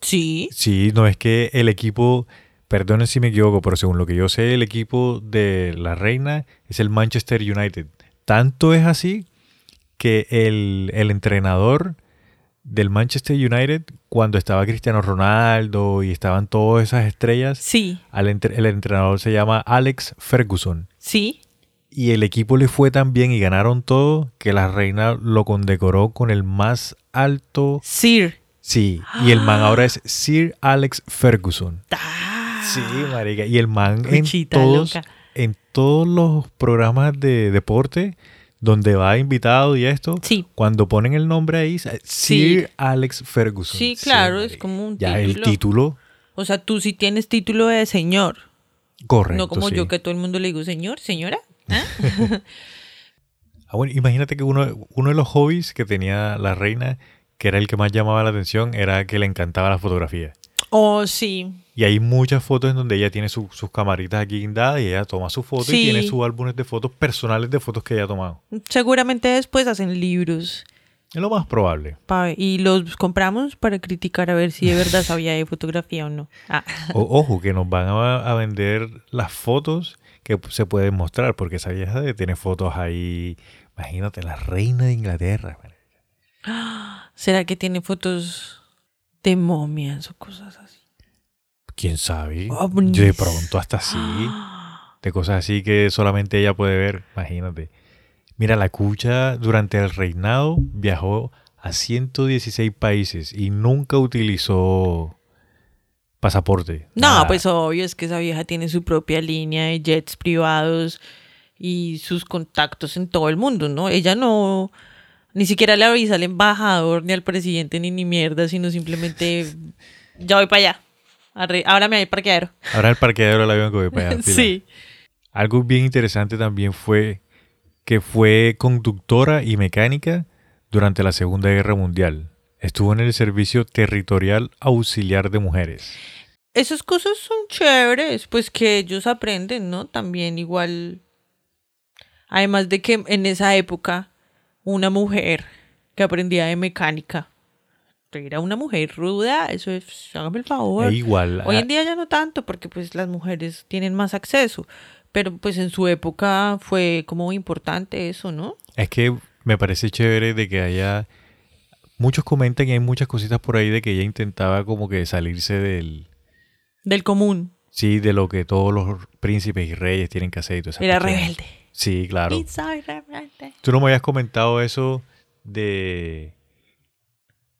[SPEAKER 2] Sí.
[SPEAKER 1] Sí, no es que el equipo, perdonen si me equivoco, pero según lo que yo sé, el equipo de la reina es el Manchester United. Tanto es así que el, el entrenador del Manchester United cuando estaba Cristiano Ronaldo y estaban todas esas estrellas.
[SPEAKER 2] Sí,
[SPEAKER 1] Al entre- el entrenador se llama Alex Ferguson.
[SPEAKER 2] sí.
[SPEAKER 1] Y el equipo le fue tan bien y ganaron todo que la reina lo condecoró con el más alto.
[SPEAKER 2] Sir.
[SPEAKER 1] Sí, y el man ahora es Sir Alex Ferguson.
[SPEAKER 2] Ah,
[SPEAKER 1] Sí, marica. Y el man en todos,
[SPEAKER 2] loca.
[SPEAKER 1] en todos los programas de deporte donde va invitado y esto,
[SPEAKER 2] Sí.
[SPEAKER 1] cuando ponen el nombre ahí, Sir
[SPEAKER 2] Sí.
[SPEAKER 1] Alex Ferguson.
[SPEAKER 2] Sí, claro, es como un
[SPEAKER 1] Ya el
[SPEAKER 2] título.
[SPEAKER 1] título,
[SPEAKER 2] O sea, tú sí tienes título de señor.
[SPEAKER 1] correcto.
[SPEAKER 2] no como yo que todo el mundo le digo señor, señora. ¿Ah?
[SPEAKER 1] Ah, bueno, imagínate que uno, uno de los hobbies que tenía la reina, que era el que más llamaba la atención, era que le encantaba la fotografía.
[SPEAKER 2] Oh, sí.
[SPEAKER 1] Y hay muchas fotos en donde ella tiene su- sus camaritas aquí guindadas y ella toma sus fotos
[SPEAKER 2] Sí.
[SPEAKER 1] y tiene sus álbumes de fotos personales de fotos que ella ha tomado.
[SPEAKER 2] Seguramente después hacen libros
[SPEAKER 1] Es lo más probable.
[SPEAKER 2] pa- y los compramos para criticar a ver si de verdad sabía de fotografía o no. Ah.
[SPEAKER 1] O- ojo, que nos van a, a vender las fotos que se pueden mostrar, porque esa vieja tiene fotos ahí. Imagínate, la reina de Inglaterra.
[SPEAKER 2] ¿Será que tiene fotos de momias o cosas así?
[SPEAKER 1] ¿Quién sabe?
[SPEAKER 2] Ovnis.
[SPEAKER 1] De pronto hasta así. De cosas así que solamente ella puede ver. Imagínate. Mira, la cucha durante el reinado viajó a 116 países y nunca utilizó pasaporte.
[SPEAKER 2] No,
[SPEAKER 1] nada.
[SPEAKER 2] pues obvio, es que esa vieja tiene su propia línea de jets privados y sus contactos en todo el mundo, ¿no? Ella no, ni siquiera le avisa al embajador, ni al presidente, ni ni mierda, sino simplemente, ya voy para allá. Ahora me al parqueadero.
[SPEAKER 1] Ahora el parqueadero del avión que voy para allá. fila.
[SPEAKER 2] Sí.
[SPEAKER 1] Algo bien interesante también fue que fue conductora y mecánica durante la Segunda Guerra Mundial. Estuvo en el Servicio Territorial Auxiliar de Mujeres.
[SPEAKER 2] Esas cosas son chéveres, pues que ellos aprenden, ¿no? También igual. Además de que en esa época, una mujer que aprendía de mecánica era una mujer ruda, eso es, hágame el favor.
[SPEAKER 1] E igual,
[SPEAKER 2] Hoy en día ya no tanto, porque pues las mujeres tienen más acceso. Pero pues en su época fue como importante eso, ¿no?
[SPEAKER 1] es que me parece chévere de que haya... Muchos comentan y hay muchas cositas por ahí de que ella intentaba como que salirse del...
[SPEAKER 2] Del común.
[SPEAKER 1] Sí, de lo que todos los príncipes y reyes tienen que hacer y toda esa
[SPEAKER 2] Era rebelde.
[SPEAKER 1] Sí, claro.
[SPEAKER 2] Y soy rebelde.
[SPEAKER 1] Tú no me habías comentado eso de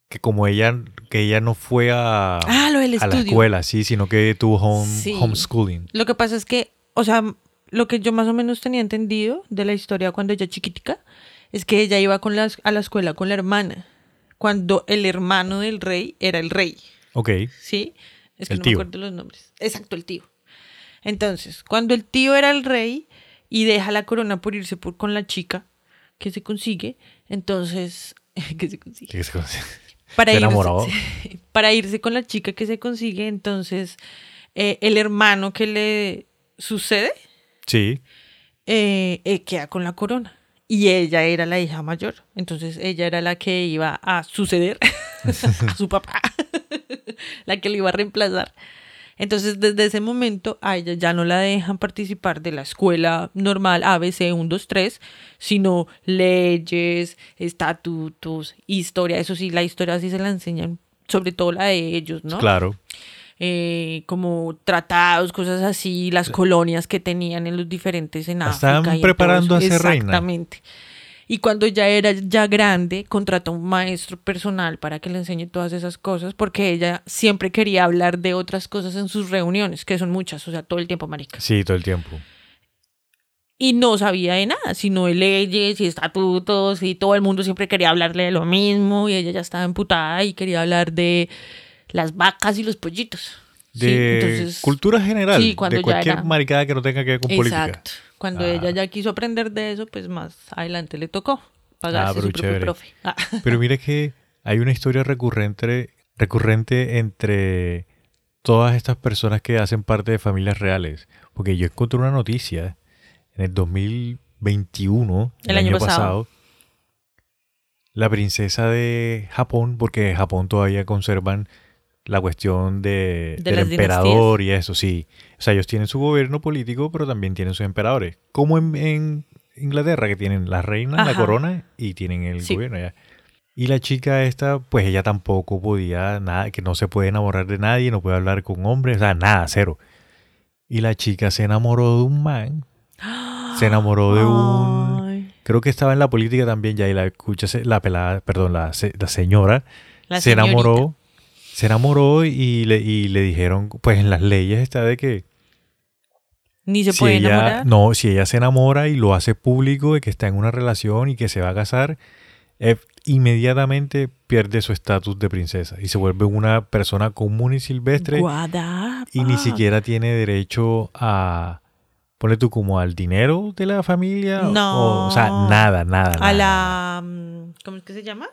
[SPEAKER 1] que como ella que ella no fue a,
[SPEAKER 2] Ah, lo del
[SPEAKER 1] a la escuela, sí, sino que tuvo home,
[SPEAKER 2] Sí.
[SPEAKER 1] homeschooling.
[SPEAKER 2] Lo que pasa es que, o sea, lo que yo más o menos tenía entendido de la historia cuando ella chiquitica es que ella iba con las, a la escuela con la hermana, cuando el hermano del rey era el rey,
[SPEAKER 1] Ok,
[SPEAKER 2] ¿sí? Es que
[SPEAKER 1] El
[SPEAKER 2] no
[SPEAKER 1] tío.
[SPEAKER 2] me acuerdo los nombres. Exacto, el tío. Entonces, cuando el tío era el rey y deja la corona por irse por, con la chica que se consigue, entonces, que se consigue.
[SPEAKER 1] ¿qué se conoce?
[SPEAKER 2] Para
[SPEAKER 1] Se
[SPEAKER 2] irse, para irse con la chica que se consigue, entonces eh, el hermano que le sucede
[SPEAKER 1] Sí,
[SPEAKER 2] eh, eh, queda con la corona. Y ella era la hija mayor. Entonces ella era la que iba a suceder a su papá, la que le iba a reemplazar. Entonces desde ese momento a ella ya no la dejan participar de la escuela normal ABC 1, 2, 3, sino leyes, estatutos, historia. Eso sí, la historia sí se la enseñan, sobre todo la de ellos, ¿no?
[SPEAKER 1] claro.
[SPEAKER 2] eh, como tratados, cosas así, las colonias que tenían en los diferentes en África.
[SPEAKER 1] estaban preparando a ser reina.
[SPEAKER 2] Exactamente. Y cuando ya era ya grande, contrató a un maestro personal para que le enseñe todas esas cosas, porque ella siempre quería hablar de otras cosas en sus reuniones, que son muchas, o sea, todo el tiempo, marica.
[SPEAKER 1] Sí, todo el tiempo.
[SPEAKER 2] Y no sabía de nada, sino de leyes y estatutos, y todo el mundo siempre quería hablarle de lo mismo, y ella ya estaba emputada y quería hablar de las vacas y los pollitos. Sí,
[SPEAKER 1] De
[SPEAKER 2] entonces-
[SPEAKER 1] cultura general,
[SPEAKER 2] Sí,
[SPEAKER 1] de cualquier maricada que no tenga que ver con política.
[SPEAKER 2] Exacto. Cuando
[SPEAKER 1] Ah.
[SPEAKER 2] ella ya quiso aprender de eso, pues más adelante le tocó pagarse
[SPEAKER 1] Ah, pero
[SPEAKER 2] su propio profe. Ah.
[SPEAKER 1] Pero mira que hay una historia recurrente, recurrente entre todas estas personas que hacen parte de familias reales. Porque yo encontré una noticia en el 2021, el,
[SPEAKER 2] El año
[SPEAKER 1] año,
[SPEAKER 2] pasado.
[SPEAKER 1] pasado. La princesa de Japón, porque en Japón todavía conservan la cuestión de,
[SPEAKER 2] De
[SPEAKER 1] del emperador y eso, sí. O sea, ellos tienen su gobierno político, pero también tienen sus emperadores. Como en, en Inglaterra, que tienen la reina, la corona y tienen el
[SPEAKER 2] Sí.
[SPEAKER 1] gobierno ya. Y la chica esta, pues ella tampoco podía, nada, que no se puede enamorar de nadie, no puede hablar con hombres, o sea, nada, cero. Y la chica se enamoró de un man, se enamoró de un...
[SPEAKER 2] Ay,
[SPEAKER 1] Creo que estaba en la política también ya y la escucha, la pelada, perdón, la, la señora
[SPEAKER 2] la
[SPEAKER 1] se enamoró, se enamoró y le, y le dijeron, pues en las leyes está de que
[SPEAKER 2] Ni se
[SPEAKER 1] si
[SPEAKER 2] puede
[SPEAKER 1] ella,
[SPEAKER 2] enamorar.
[SPEAKER 1] no, si ella se enamora y lo hace público de que está en una relación y que se va a casar, eh, inmediatamente pierde su estatus de princesa y se vuelve una persona común y silvestre y ni siquiera tiene derecho a ponle tú como al dinero de la familia
[SPEAKER 2] No.
[SPEAKER 1] o, o sea nada nada
[SPEAKER 2] A
[SPEAKER 1] nada,
[SPEAKER 2] la. mm, ¿Cómo es que se llama?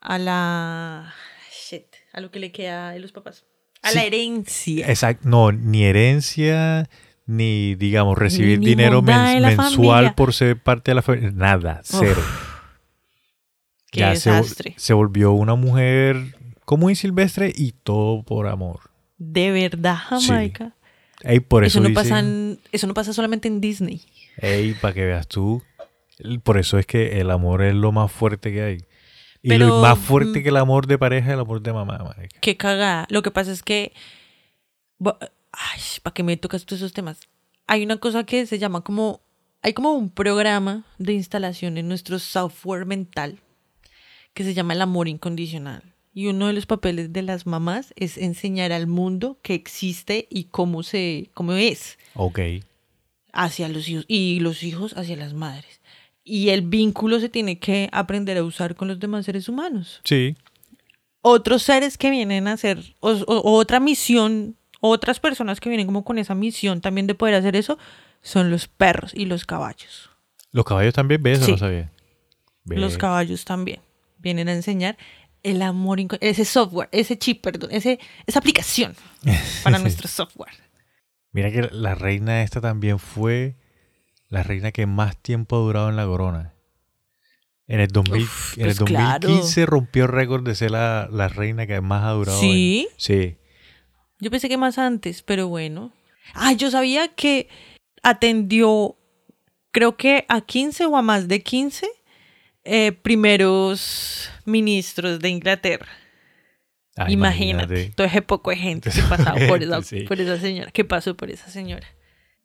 [SPEAKER 2] A la. A lo que le queda de los papás. A
[SPEAKER 1] Sí.
[SPEAKER 2] la herencia.
[SPEAKER 1] Exacto, no, ni herencia, ni digamos recibir
[SPEAKER 2] Ni
[SPEAKER 1] dinero mensual por ser parte de la familia, nada, cero.
[SPEAKER 2] Qué
[SPEAKER 1] Ya se,
[SPEAKER 2] desastre.
[SPEAKER 1] se volvió una mujer común y silvestre y todo por amor.
[SPEAKER 2] De verdad,
[SPEAKER 1] Sí.
[SPEAKER 2] Jamaica.
[SPEAKER 1] Ey, por eso,
[SPEAKER 2] Eso, no
[SPEAKER 1] dicen,
[SPEAKER 2] pasa en- eso no pasa solamente en Disney.
[SPEAKER 1] ey, para que veas tú, por eso es que el amor es lo más fuerte que hay. Y
[SPEAKER 2] Pero,
[SPEAKER 1] lo más fuerte
[SPEAKER 2] mm,
[SPEAKER 1] que el amor de pareja es el amor de mamá, marica.
[SPEAKER 2] Qué cagada. Lo que pasa es que. Ay, ¿para qué me tocas todos esos temas? Hay una cosa que se llama como. Hay como un programa de instalación en nuestro software mental que se llama el amor incondicional. Y uno de los papeles de las mamás es enseñar al mundo que existe y cómo se, cómo es
[SPEAKER 1] Ok.
[SPEAKER 2] hacia los hijos y los hijos hacia las madres. Y el vínculo se tiene que aprender a usar con los demás seres humanos
[SPEAKER 1] Sí.
[SPEAKER 2] otros seres que vienen a hacer, o, o- o otra misión, otras personas que vienen como con esa misión también de poder hacer eso, son los perros y los caballos.
[SPEAKER 1] Los caballos también ves,
[SPEAKER 2] Sí.
[SPEAKER 1] no sabía. Ve.
[SPEAKER 2] Los caballos también vienen a enseñar el amor, ese software, ese chip, perdón, ese, esa aplicación para nuestro software.
[SPEAKER 1] Mira que la reina esta también fue la reina que más tiempo ha durado en la corona. En el, 2000,
[SPEAKER 2] Uf,
[SPEAKER 1] en el
[SPEAKER 2] pues claro.
[SPEAKER 1] 2015 rompió el récord de ser la, la reina que más ha durado. en-
[SPEAKER 2] ¿Sí?
[SPEAKER 1] sí.
[SPEAKER 2] Yo pensé que más antes, pero bueno. Ah, yo sabía que atendió, creo que a 15 o a más de 15 eh, primeros ministros de Inglaterra.
[SPEAKER 1] Ah,
[SPEAKER 2] imagínate, todo ese poco de gente que pasaba por esa,
[SPEAKER 1] sí.
[SPEAKER 2] por esa señora. ¿Qué pasó por esa señora?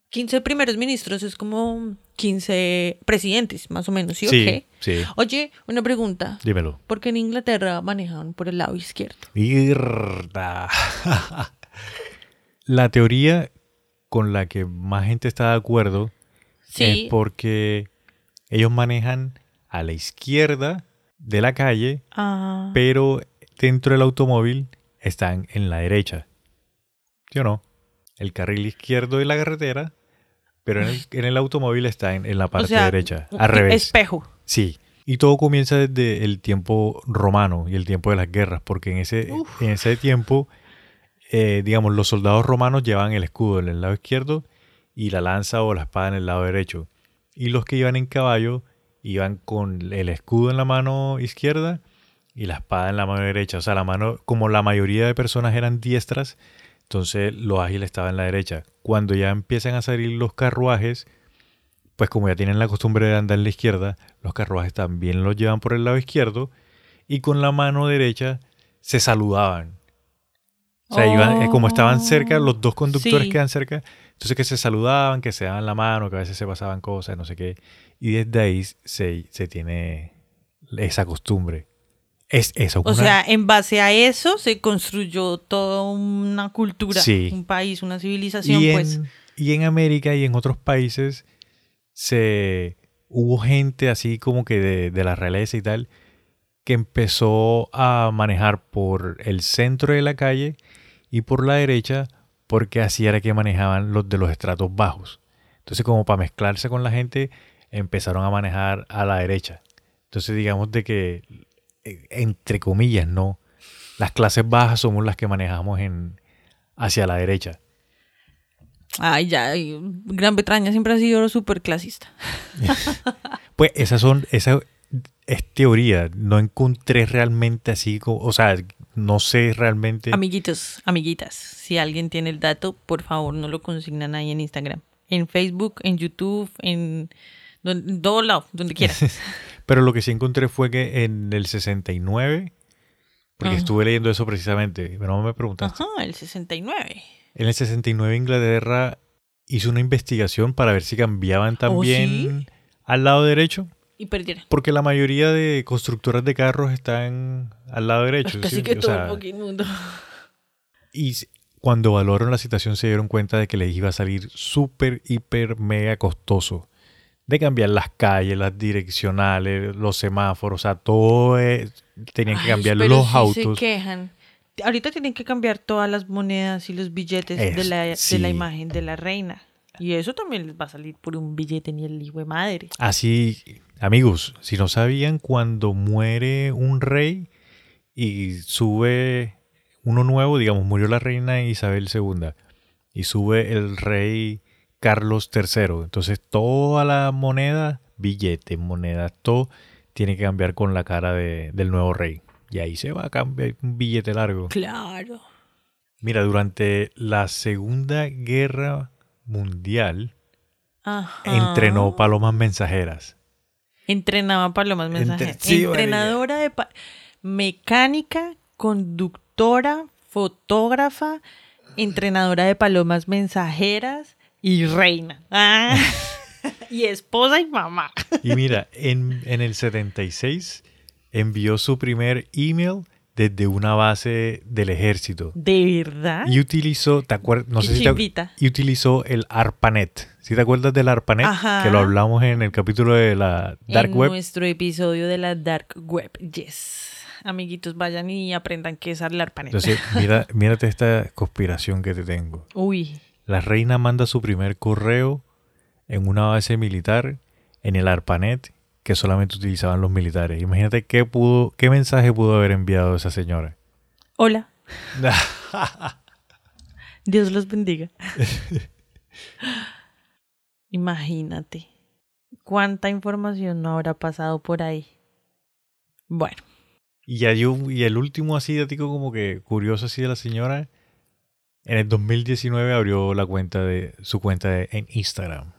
[SPEAKER 2] 15 primeros ministros es como 15 presidentes, más o menos, ¿sí o
[SPEAKER 1] Sí,
[SPEAKER 2] qué?
[SPEAKER 1] sí.
[SPEAKER 2] Oye, una pregunta.
[SPEAKER 1] Dímelo.
[SPEAKER 2] ¿Por qué en Inglaterra manejan por el lado izquierdo?
[SPEAKER 1] La teoría con la que más gente está de acuerdo
[SPEAKER 2] Sí.
[SPEAKER 1] es porque ellos manejan a la izquierda de la calle
[SPEAKER 2] Ah,
[SPEAKER 1] pero dentro del automóvil están en la derecha. ¿Sí o no? El carril izquierdo de la carretera, pero en el, en el automóvil está en, en la parte
[SPEAKER 2] o sea,
[SPEAKER 1] derecha,
[SPEAKER 2] un
[SPEAKER 1] al revés.
[SPEAKER 2] Espejo.
[SPEAKER 1] Sí. Y todo comienza desde el tiempo romano y el tiempo de las guerras, porque en ese,
[SPEAKER 2] Uf.
[SPEAKER 1] en ese tiempo, eh, digamos, los soldados romanos llevaban el escudo en el lado izquierdo y la lanza o la espada en el lado derecho. Y los que iban en caballo iban con el escudo en la mano izquierda y la espada en la mano derecha. O sea, la mano, como la mayoría de personas eran diestras, entonces lo ágil estaba en la derecha. Cuando ya empiezan a salir los carruajes, pues como ya tienen la costumbre de andar en la izquierda, los carruajes también los llevan por el lado izquierdo y con la mano derecha se saludaban. O sea, iban, eh, como estaban cerca, los dos conductores
[SPEAKER 2] Sí.
[SPEAKER 1] quedan cerca, entonces que se saludaban, que se daban la mano, que a veces se pasaban cosas, no sé qué. Y desde ahí se, se tiene esa costumbre. Es eso.
[SPEAKER 2] O
[SPEAKER 1] una-
[SPEAKER 2] sea, en base a eso se construyó toda una cultura,
[SPEAKER 1] Sí.
[SPEAKER 2] un país, una civilización,
[SPEAKER 1] y, en,
[SPEAKER 2] pues.
[SPEAKER 1] y en América y en otros países se hubo gente así como que de, de la realeza y tal que empezó a manejar por el centro de la calle y por la derecha porque así era que manejaban los de los estratos bajos. Entonces como para mezclarse con la gente empezaron a manejar a la derecha. Entonces digamos de que entre comillas, no. Las clases bajas somos las que manejamos en hacia la derecha.
[SPEAKER 2] Ay, ya, Gran Bretaña siempre ha sido súper clasista.
[SPEAKER 1] Pues esas son, esa es teoría. No encontré realmente así, como, o sea, no sé realmente.
[SPEAKER 2] Amiguitos, amiguitas, si alguien tiene el dato, por favor no lo consignan ahí en Instagram. En Facebook, en YouTube, en, en todo lado, donde quieras.
[SPEAKER 1] Pero lo que sí encontré fue que en el 69, porque
[SPEAKER 2] Ajá.
[SPEAKER 1] estuve leyendo eso precisamente, pero no me preguntaste.
[SPEAKER 2] Ajá, el 69.
[SPEAKER 1] En el 69 Inglaterra hizo una investigación para ver si cambiaban también al lado derecho,
[SPEAKER 2] Y perdieron.
[SPEAKER 1] porque la mayoría de constructoras de carros están al lado derecho.
[SPEAKER 2] Casi
[SPEAKER 1] ¿sí?
[SPEAKER 2] que
[SPEAKER 1] O
[SPEAKER 2] todo
[SPEAKER 1] sea,
[SPEAKER 2] el mundo.
[SPEAKER 1] Y cuando valoraron la situación se dieron cuenta de que les iba a salir súper, hiper, mega costoso. De cambiar las calles, las direccionales, los semáforos, o sea, todo eh, tenían que
[SPEAKER 2] Ay,
[SPEAKER 1] cambiar los
[SPEAKER 2] sí se
[SPEAKER 1] autos.
[SPEAKER 2] quejan. Ahorita tienen que cambiar todas las monedas y los billetes de,
[SPEAKER 1] Es-
[SPEAKER 2] la, de la imagen de la reina. Y eso también les va a salir por un billete ni el hijo de madre.
[SPEAKER 1] Así, amigos, si no sabían, cuando muere un rey y sube uno nuevo, digamos, murió la reina Isabel II y sube el rey Carlos III. Entonces toda la moneda, billetes, monedas, todo tiene que cambiar con la cara de- del nuevo rey. Y ahí se va a cambiar un billete largo.
[SPEAKER 2] Claro.
[SPEAKER 1] Mira, durante la Segunda Guerra Mundial
[SPEAKER 2] Ajá.
[SPEAKER 1] entrenó palomas mensajeras.
[SPEAKER 2] Entrenaba palomas
[SPEAKER 1] Entre-
[SPEAKER 2] mensajeras.
[SPEAKER 1] sí,
[SPEAKER 2] Entrenadora de pa- mecánica, conductora, fotógrafa, entrenadora de palomas mensajeras y reina. Ah. y esposa y mamá.
[SPEAKER 1] Y mira, en, en el 76 envió su primer email desde una base del ejército.
[SPEAKER 2] ¿De verdad?
[SPEAKER 1] Y utilizó, ¿te acuerdas? No sé si te, y utilizó el ARPANET. ¿Sí te acuerdas del ARPANET?
[SPEAKER 2] Ajá.
[SPEAKER 1] Que lo hablamos en el capítulo de la Dark
[SPEAKER 2] en
[SPEAKER 1] Web.
[SPEAKER 2] nuestro episodio de la Dark Web. Yes. Amiguitos, vayan y aprendan qué es hablar paneta.
[SPEAKER 1] Entonces, mira, mírate esta conspiración que te tengo.
[SPEAKER 2] Uy.
[SPEAKER 1] La reina manda su primer correo en una base militar en el ARPANET que solamente utilizaban los militares. Imagínate qué pudo, qué mensaje pudo haber enviado esa señora.
[SPEAKER 2] Hola. Dios los bendiga. Imagínate. ¿Cuánta información no habrá pasado por ahí? Bueno,
[SPEAKER 1] Y ya yo, y el último así datico como que curioso así de la señora, en el 2019 abrió la cuenta de su cuenta de- en Instagram.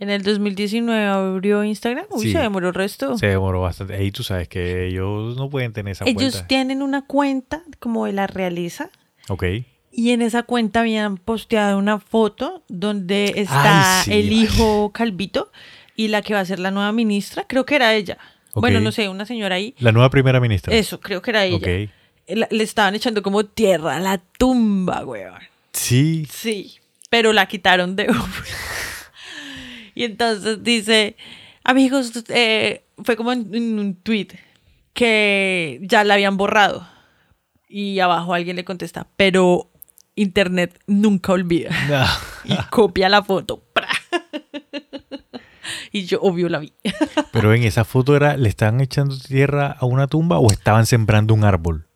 [SPEAKER 2] en el 2019 abrió Instagram. Uy,
[SPEAKER 1] Sí.
[SPEAKER 2] se demoró el resto.
[SPEAKER 1] Se demoró bastante. Ahí tú sabes que ellos no pueden tener esa
[SPEAKER 2] Ellos
[SPEAKER 1] cuenta.
[SPEAKER 2] tienen una cuenta como de la realeza.
[SPEAKER 1] Ok.
[SPEAKER 2] Y en esa cuenta habían posteado una foto donde está
[SPEAKER 1] Ay, sí,
[SPEAKER 2] el hijo Calvito y la que va a ser la nueva ministra. Creo que era ella. Bueno, no sé, una señora ahí.
[SPEAKER 1] La nueva primera ministra.
[SPEAKER 2] Eso, creo que era ella.
[SPEAKER 1] Ok.
[SPEAKER 2] Le estaban echando como tierra a la tumba, weón.
[SPEAKER 1] Sí.
[SPEAKER 2] Sí, pero la quitaron de Y entonces dice, amigos, eh, fue como en, en un tweet que ya la habían borrado. Y abajo alguien le contesta, pero internet nunca olvida. Y copia la foto. ¡pra! y yo, obvio, la vi.
[SPEAKER 1] Pero en esa foto era, ¿le estaban echando tierra a una tumba o estaban sembrando un árbol?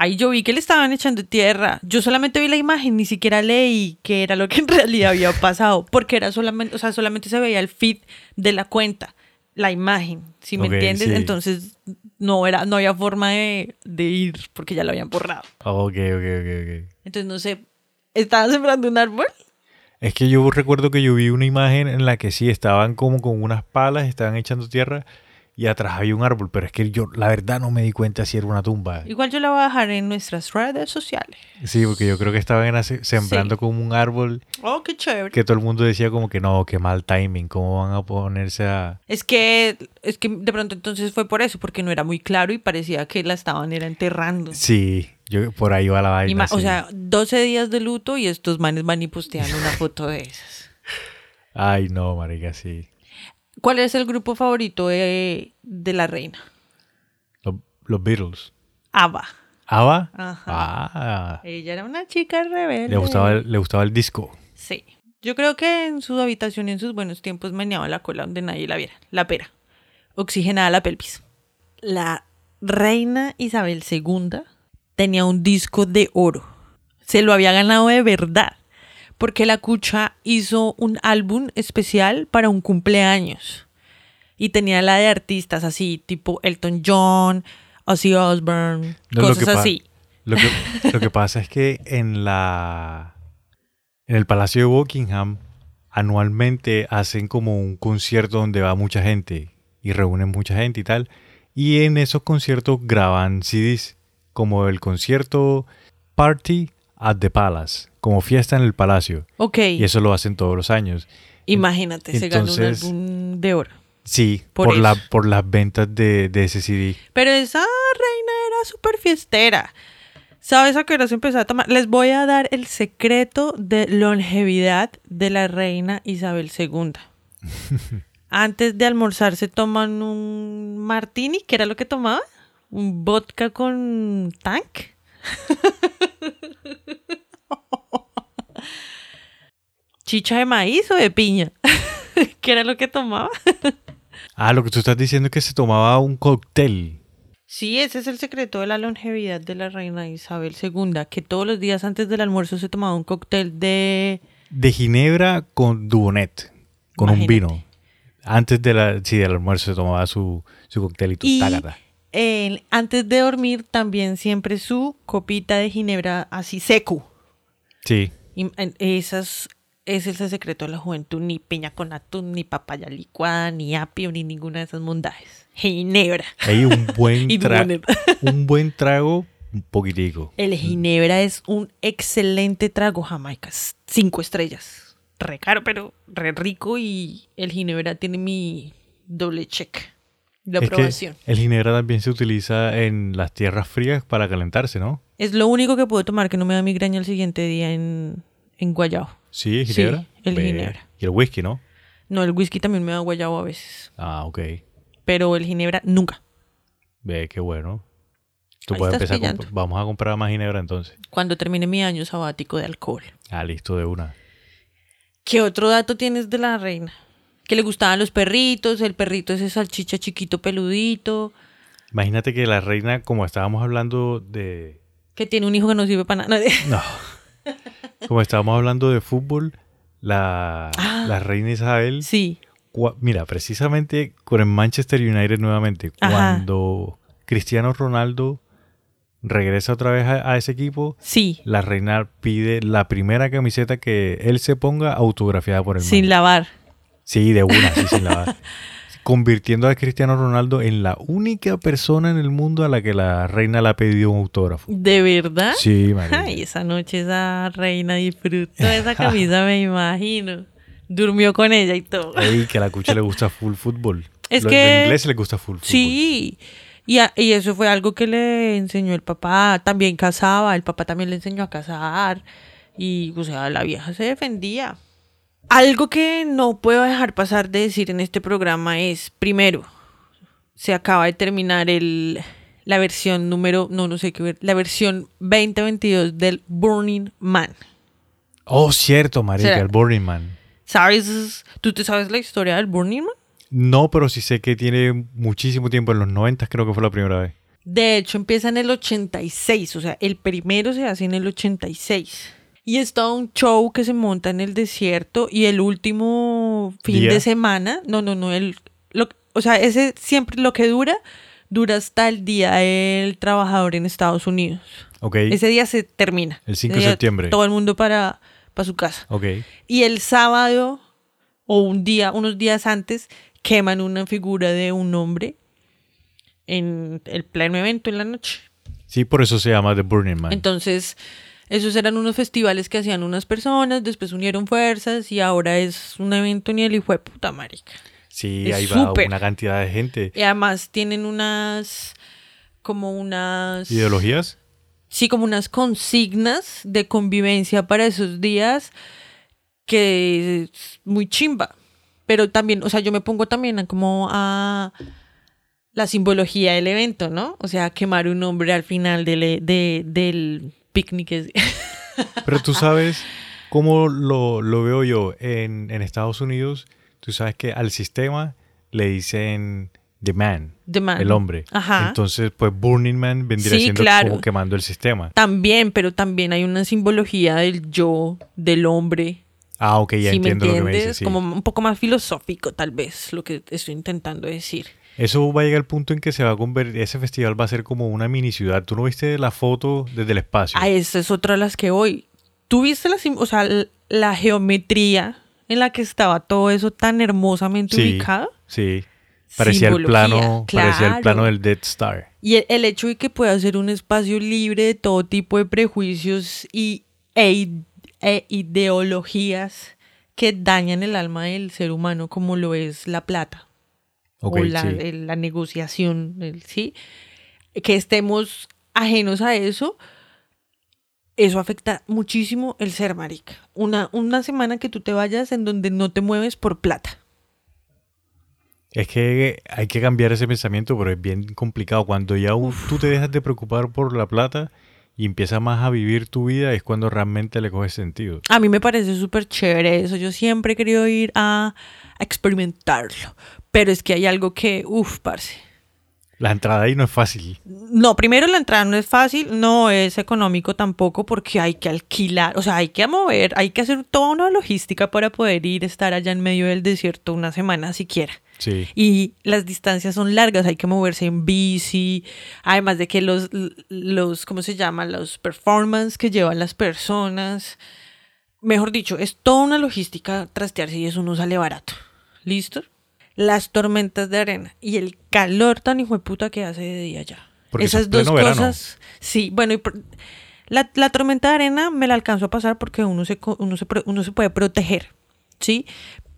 [SPEAKER 2] Ahí yo vi que le estaban echando tierra. Yo solamente vi la imagen, ni siquiera leí qué era lo que en realidad había pasado, porque era solamente, o sea, solamente se veía el feed de la cuenta, la imagen, si me entiendes.
[SPEAKER 1] sí.
[SPEAKER 2] Entonces no era, no había forma de, de ir porque ya lo habían borrado.
[SPEAKER 1] Ok, ok, ok, ok.
[SPEAKER 2] Entonces no sé, ¿estaban sembrando un árbol?
[SPEAKER 1] Es que yo recuerdo que yo vi una imagen en la que sí estaban como con unas palas, estaban echando tierra y atrás había un árbol, pero es que yo la verdad no me di cuenta si era una tumba.
[SPEAKER 2] Igual yo la voy a dejar en nuestras redes sociales.
[SPEAKER 1] Sí, porque yo creo que estaban sembrando
[SPEAKER 2] Sí.
[SPEAKER 1] como un árbol
[SPEAKER 2] Oh, qué chévere.
[SPEAKER 1] que todo el mundo decía como que no, qué mal timing, cómo van a ponerse a...
[SPEAKER 2] Es que, es que de pronto entonces fue por eso, porque no era muy claro y parecía que la estaban era enterrando.
[SPEAKER 1] Sí, yo por ahí va la vaina.
[SPEAKER 2] O sea, 12 días de luto y estos manes van y postean una foto de esas.
[SPEAKER 1] Ay, no, marica, sí.
[SPEAKER 2] ¿Cuál es el grupo favorito de, de la reina?
[SPEAKER 1] Los, los Beatles.
[SPEAKER 2] ABBA.
[SPEAKER 1] ¿Ava?
[SPEAKER 2] Ajá.
[SPEAKER 1] Ah,
[SPEAKER 2] Ella era una chica rebelde.
[SPEAKER 1] le gustaba, el, le gustaba el disco.
[SPEAKER 2] Sí. Yo creo que en su habitación y en sus buenos tiempos meneaba la cola donde nadie la viera. La pera. Oxigenada la pelvis. La reina Isabel II tenía un disco de oro. Se lo había ganado de verdad. Porque la cucha hizo un álbum especial para un cumpleaños. Y tenía la de artistas así, tipo Elton John, Ozzy Osbourne,
[SPEAKER 1] No,
[SPEAKER 2] cosas así.
[SPEAKER 1] Lo que, lo que pasa es que en la en el Palacio de Buckingham anualmente hacen como un concierto donde va mucha gente y reúnen mucha gente y tal. Y en esos conciertos graban CDs, como el concierto Party at the Palace, como fiesta en el palacio.
[SPEAKER 2] Ok.
[SPEAKER 1] Y eso lo hacen todos los años.
[SPEAKER 2] Imagínate, se ganó un álbum de oro.
[SPEAKER 1] Sí,
[SPEAKER 2] Por
[SPEAKER 1] por, la,
[SPEAKER 2] eso.
[SPEAKER 1] por las ventas de, de ese CD.
[SPEAKER 2] Pero esa reina era súper fiestera. ¿Sabes a qué hora se empezó a tomar? Les voy a dar el secreto de longevidad de la reina Isabel II. Antes de almorzar se toman un martini, que era lo que tomaba, un vodka con tank. Chicha de maíz o de piña, que era lo que tomaba.
[SPEAKER 1] Ah, lo que tú estás diciendo es que se tomaba un cóctel.
[SPEAKER 2] Sí, ese es el secreto de la longevidad de la reina Isabel II, que todos los días antes del almuerzo se tomaba un cóctel de...
[SPEAKER 1] De ginebra con Dubonet, con un vino. Antes de la, sí, del almuerzo se tomaba su, su coctelito.
[SPEAKER 2] Y eh, antes de dormir también siempre su copita de ginebra así seco.
[SPEAKER 1] Sí.
[SPEAKER 2] Y, esas, ese es el secreto de la juventud, ni piña con atún, ni papaya licuada, ni apio, ni ninguna de esas mondajes. Ginebra.
[SPEAKER 1] Hay un buen,
[SPEAKER 2] Y
[SPEAKER 1] tra-
[SPEAKER 2] Dubonet.
[SPEAKER 1] un buen trago, un poquitico.
[SPEAKER 2] El ginebra es un excelente trago jamaica. Cinco estrellas. Re caro, pero re rico. Y el ginebra tiene mi doble check
[SPEAKER 1] Es que
[SPEAKER 2] aprobación.
[SPEAKER 1] el ginebra también se utiliza en las tierras frías para calentarse, ¿no?
[SPEAKER 2] Es lo único que puedo tomar que no me da migraña el siguiente día en, en Guayabo.
[SPEAKER 1] Sí,
[SPEAKER 2] Sí,
[SPEAKER 1] ginebra.
[SPEAKER 2] el ginebra.
[SPEAKER 1] Y el whisky, ¿no?
[SPEAKER 2] No, el whisky también me da Guayabo a veces.
[SPEAKER 1] Ah, ok.
[SPEAKER 2] Pero el ginebra nunca.
[SPEAKER 1] Ve, qué bueno. Tú
[SPEAKER 2] Ahí
[SPEAKER 1] puedes empezar a. Vamos a comprar más ginebra entonces.
[SPEAKER 2] Cuando termine mi año sabático de alcohol.
[SPEAKER 1] Ah, listo, de una.
[SPEAKER 2] ¿Qué otro dato tienes de la reina? Que le gustaban los perritos, el perrito ese salchicha chiquito peludito,
[SPEAKER 1] Imagínate que la reina, como estábamos hablando de...
[SPEAKER 2] que tiene un hijo que no sirve para nada.
[SPEAKER 1] No. Como estábamos hablando de fútbol, la,
[SPEAKER 2] Ah.
[SPEAKER 1] la reina Isabel...
[SPEAKER 2] Sí,
[SPEAKER 1] Mira, precisamente con el Manchester United nuevamente,
[SPEAKER 2] Ajá.
[SPEAKER 1] cuando Cristiano Ronaldo regresa otra vez a, a ese equipo,
[SPEAKER 2] sí,
[SPEAKER 1] la reina pide la primera camiseta que él se ponga autografiada por el
[SPEAKER 2] sin
[SPEAKER 1] man.
[SPEAKER 2] lavar.
[SPEAKER 1] Sí, de una, sí, sin lavar. Convirtiendo a Cristiano Ronaldo en la única persona en el mundo a la que la reina le ha pedido un autógrafo.
[SPEAKER 2] ¿De verdad?
[SPEAKER 1] Sí, marica.
[SPEAKER 2] Ay, esa noche esa reina disfrutó de esa camisa, me imagino. Durmió con ella y todo.
[SPEAKER 1] Ey, que a la cucha le gusta full fútbol.
[SPEAKER 2] Es
[SPEAKER 1] Lo-
[SPEAKER 2] que-
[SPEAKER 1] En inglés le gusta full fútbol.
[SPEAKER 2] Sí, y, a- y eso fue algo que le enseñó el papá. También casaba, el papá también le enseñó a casar. Y, o sea, la vieja se defendía. Algo que no puedo dejar pasar de decir en este programa es, primero, se acaba de terminar el, la versión número, no, no sé qué ver, la versión 2022 del Burning Man.
[SPEAKER 1] Oh, cierto, marica,
[SPEAKER 2] ¿Será?
[SPEAKER 1] el Burning Man.
[SPEAKER 2] ¿Sabes? ¿Tú te sabes la historia del Burning Man?
[SPEAKER 1] No, pero sí sé que tiene muchísimo tiempo. En los 90 creo que fue la primera vez.
[SPEAKER 2] De hecho, empieza en el 86, o sea, el primero se hace en el 86. Y es todo un show que se monta en el desierto y el último fin
[SPEAKER 1] ¿Día?
[SPEAKER 2] de semana, no, no, no, el, lo- o sea, ese siempre lo que dura, dura hasta el Día del Trabajador en Estados Unidos.
[SPEAKER 1] Ok.
[SPEAKER 2] Ese día se termina.
[SPEAKER 1] El 5
[SPEAKER 2] Ese
[SPEAKER 1] de septiembre.
[SPEAKER 2] Todo el mundo para, para su casa.
[SPEAKER 1] Ok.
[SPEAKER 2] Y el sábado o un día, unos días antes, queman una figura de un hombre en el pleno evento en la noche.
[SPEAKER 1] Sí, por eso se llama The Burning Man.
[SPEAKER 2] Entonces, esos eran unos festivales que hacían unas personas, después unieron fuerzas y ahora es un evento ni el hijo de puta marica.
[SPEAKER 1] sí,
[SPEAKER 2] es
[SPEAKER 1] ahí va
[SPEAKER 2] súper.
[SPEAKER 1] una cantidad de gente.
[SPEAKER 2] Y además tienen unas, como unas...
[SPEAKER 1] ¿Ideologías?
[SPEAKER 2] Sí, como unas consignas de convivencia para esos días que es muy chimba. Pero también, o sea, yo me pongo también a como a la simbología del evento, ¿no? O sea, quemar un hombre al final del, de- del picnic. es-
[SPEAKER 1] Pero tú sabes cómo lo, lo veo yo en, en Estados Unidos. Tú sabes que al sistema le dicen The Man,
[SPEAKER 2] The man.
[SPEAKER 1] el hombre.
[SPEAKER 2] Ajá.
[SPEAKER 1] Entonces, pues Burning Man vendría
[SPEAKER 2] Sí,
[SPEAKER 1] siendo
[SPEAKER 2] claro.
[SPEAKER 1] como quemando el sistema.
[SPEAKER 2] También, pero también hay una simbología del yo, del hombre.
[SPEAKER 1] Ah, ok, ya
[SPEAKER 2] ¿Sí me
[SPEAKER 1] entiendo lo que me dices. sí.
[SPEAKER 2] Como un poco más filosófico, tal vez, lo que estoy intentando decir.
[SPEAKER 1] Eso va a llegar al punto en que se va a convertir, ese festival va a ser como una mini ciudad. ¿Tú no viste la foto desde el espacio?
[SPEAKER 2] Ah, esa es otra de las que voy. ¿Tú viste la, o sea, la geometría en la que estaba todo eso tan hermosamente
[SPEAKER 1] Sí.
[SPEAKER 2] ubicado?
[SPEAKER 1] Sí. Parecía el plano, parecía el plano del Death Star.
[SPEAKER 2] Y el, el hecho de que pueda ser un espacio libre de todo tipo de prejuicios y, e, e ideologías que dañan el alma del ser humano, como lo es la plata O la,
[SPEAKER 1] sí.
[SPEAKER 2] el- la negociación, el- ¿sí? Que estemos ajenos a eso, eso afecta muchísimo el ser marica. Una, una semana que tú te vayas en donde no te mueves por plata.
[SPEAKER 1] Es que hay que cambiar ese pensamiento, pero es bien complicado. Cuando ya u- tú te dejas de preocupar por la plata y empiezas más a vivir tu vida, es cuando realmente le coges sentido.
[SPEAKER 2] A mí me parece súper chévere eso. Yo siempre he querido ir a, a experimentarlo. Pero es que hay algo que, uff, parce.
[SPEAKER 1] La entrada ahí no es fácil.
[SPEAKER 2] No, primero la entrada no es fácil, no es económico tampoco porque hay que alquilar, o sea, hay que mover, hay que hacer toda una logística para poder ir, estar allá en medio del desierto una semana siquiera.
[SPEAKER 1] Sí.
[SPEAKER 2] Y las distancias son largas, hay que moverse en bici, además de que los, los ¿cómo se llama? Los performance que llevan las personas. Mejor dicho, es toda una logística trastearse y eso no sale barato. ¿Listo? Las tormentas de arena y el calor tan hijo de puta que hace de día ya.
[SPEAKER 1] Porque
[SPEAKER 2] Esas
[SPEAKER 1] es
[SPEAKER 2] dos
[SPEAKER 1] verano.
[SPEAKER 2] cosas. Sí, bueno, y por- la, la tormenta de arena me la alcanzo a pasar porque uno se, uno se, uno se puede proteger, ¿sí?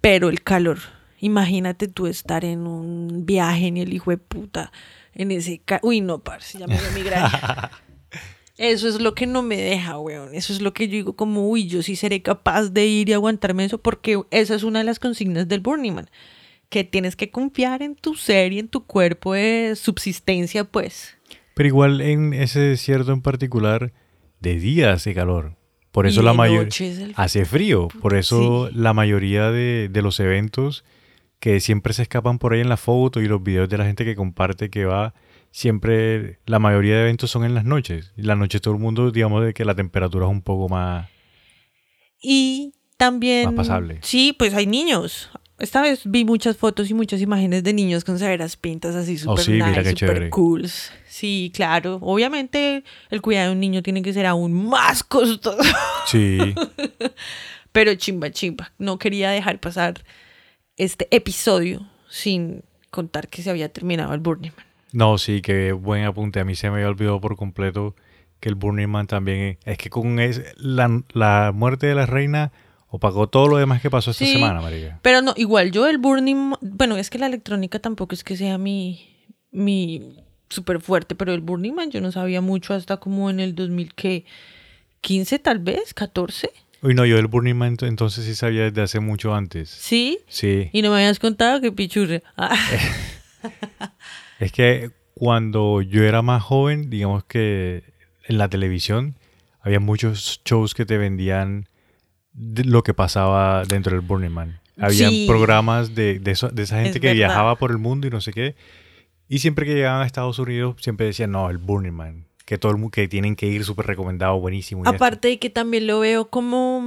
[SPEAKER 2] Pero el calor, imagínate tú estar en un viaje en el hijo de puta, en ese... ca- Uy, no, parce, ya me dio migraña. Eso es lo que no me deja, weón. Eso es lo que yo digo como, uy, yo sí seré capaz de ir y aguantarme eso porque esa es una de las consignas del Burning Man. Que tienes que confiar en tu ser y en tu cuerpo de subsistencia, pues.
[SPEAKER 1] Pero igual en ese desierto en particular, de día hace calor. Por eso
[SPEAKER 2] Y
[SPEAKER 1] la mayoría
[SPEAKER 2] el-
[SPEAKER 1] hace frío. Por eso
[SPEAKER 2] Sí.
[SPEAKER 1] la mayoría de, de los eventos que siempre se escapan por ahí en la foto y los videos de la gente que comparte que va, siempre la mayoría de eventos son en las noches. Y las noches todo el mundo, digamos, de que la temperatura es un poco más...
[SPEAKER 2] Y también...
[SPEAKER 1] Más pasable.
[SPEAKER 2] Sí, pues hay niños. Esta vez vi muchas fotos y muchas imágenes de niños con severas pintas así súper
[SPEAKER 1] Oh, sí,
[SPEAKER 2] nice,
[SPEAKER 1] chévere.
[SPEAKER 2] cool. Sí, claro. Obviamente el cuidado de un niño tiene que ser aún más costoso.
[SPEAKER 1] Sí,
[SPEAKER 2] Pero chimba, chimba. No quería dejar pasar este episodio sin contar que se había terminado el Burning Man.
[SPEAKER 1] no, sí, qué buen apunte. A mí se me había olvidado por completo que el Burning Man también... Es que con es, la, la muerte de la reina opacó todo lo demás que pasó esta
[SPEAKER 2] Sí.
[SPEAKER 1] semana, marica.
[SPEAKER 2] Pero no, igual yo el Burning Man, bueno, es que la electrónica tampoco es que sea mi, mi súper fuerte, pero el Burning Man yo no sabía mucho hasta como en el 2015 tal vez, 14,
[SPEAKER 1] Uy, no, yo del Burning Man ent- entonces sí sabía desde hace mucho antes.
[SPEAKER 2] ¿sí?
[SPEAKER 1] Sí.
[SPEAKER 2] Y no me habías contado que pichurre. Ah,
[SPEAKER 1] Es que cuando yo era más joven, digamos que en la televisión había muchos shows que te vendían lo que pasaba dentro del Burning Man. Había
[SPEAKER 2] Sí.
[SPEAKER 1] programas de, de, eso- de esa gente
[SPEAKER 2] Es
[SPEAKER 1] que
[SPEAKER 2] verdad.
[SPEAKER 1] viajaba por el mundo y no sé qué. Y siempre que llegaban a Estados Unidos, siempre decían, no, el Burning Man. Que todo el mundo, que tienen que ir súper recomendado, buenísimo.
[SPEAKER 2] Aparte de que también lo veo como,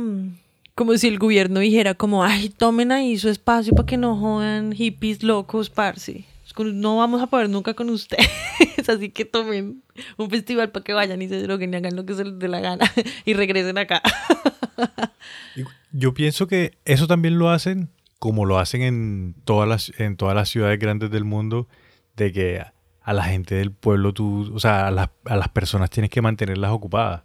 [SPEAKER 2] como si el gobierno dijera como, ay, tomen ahí su espacio para que no jodan hippies locos, parce. No vamos a poder nunca con ustedes, así que tomen un festival para que vayan y se droguen y hagan lo que se les dé la gana y regresen acá.
[SPEAKER 1] Yo pienso que eso también lo hacen como lo hacen en todas las, en todas las ciudades grandes del mundo, de que a la gente del pueblo tú, o sea, a las, a las personas tienes que mantenerlas ocupadas.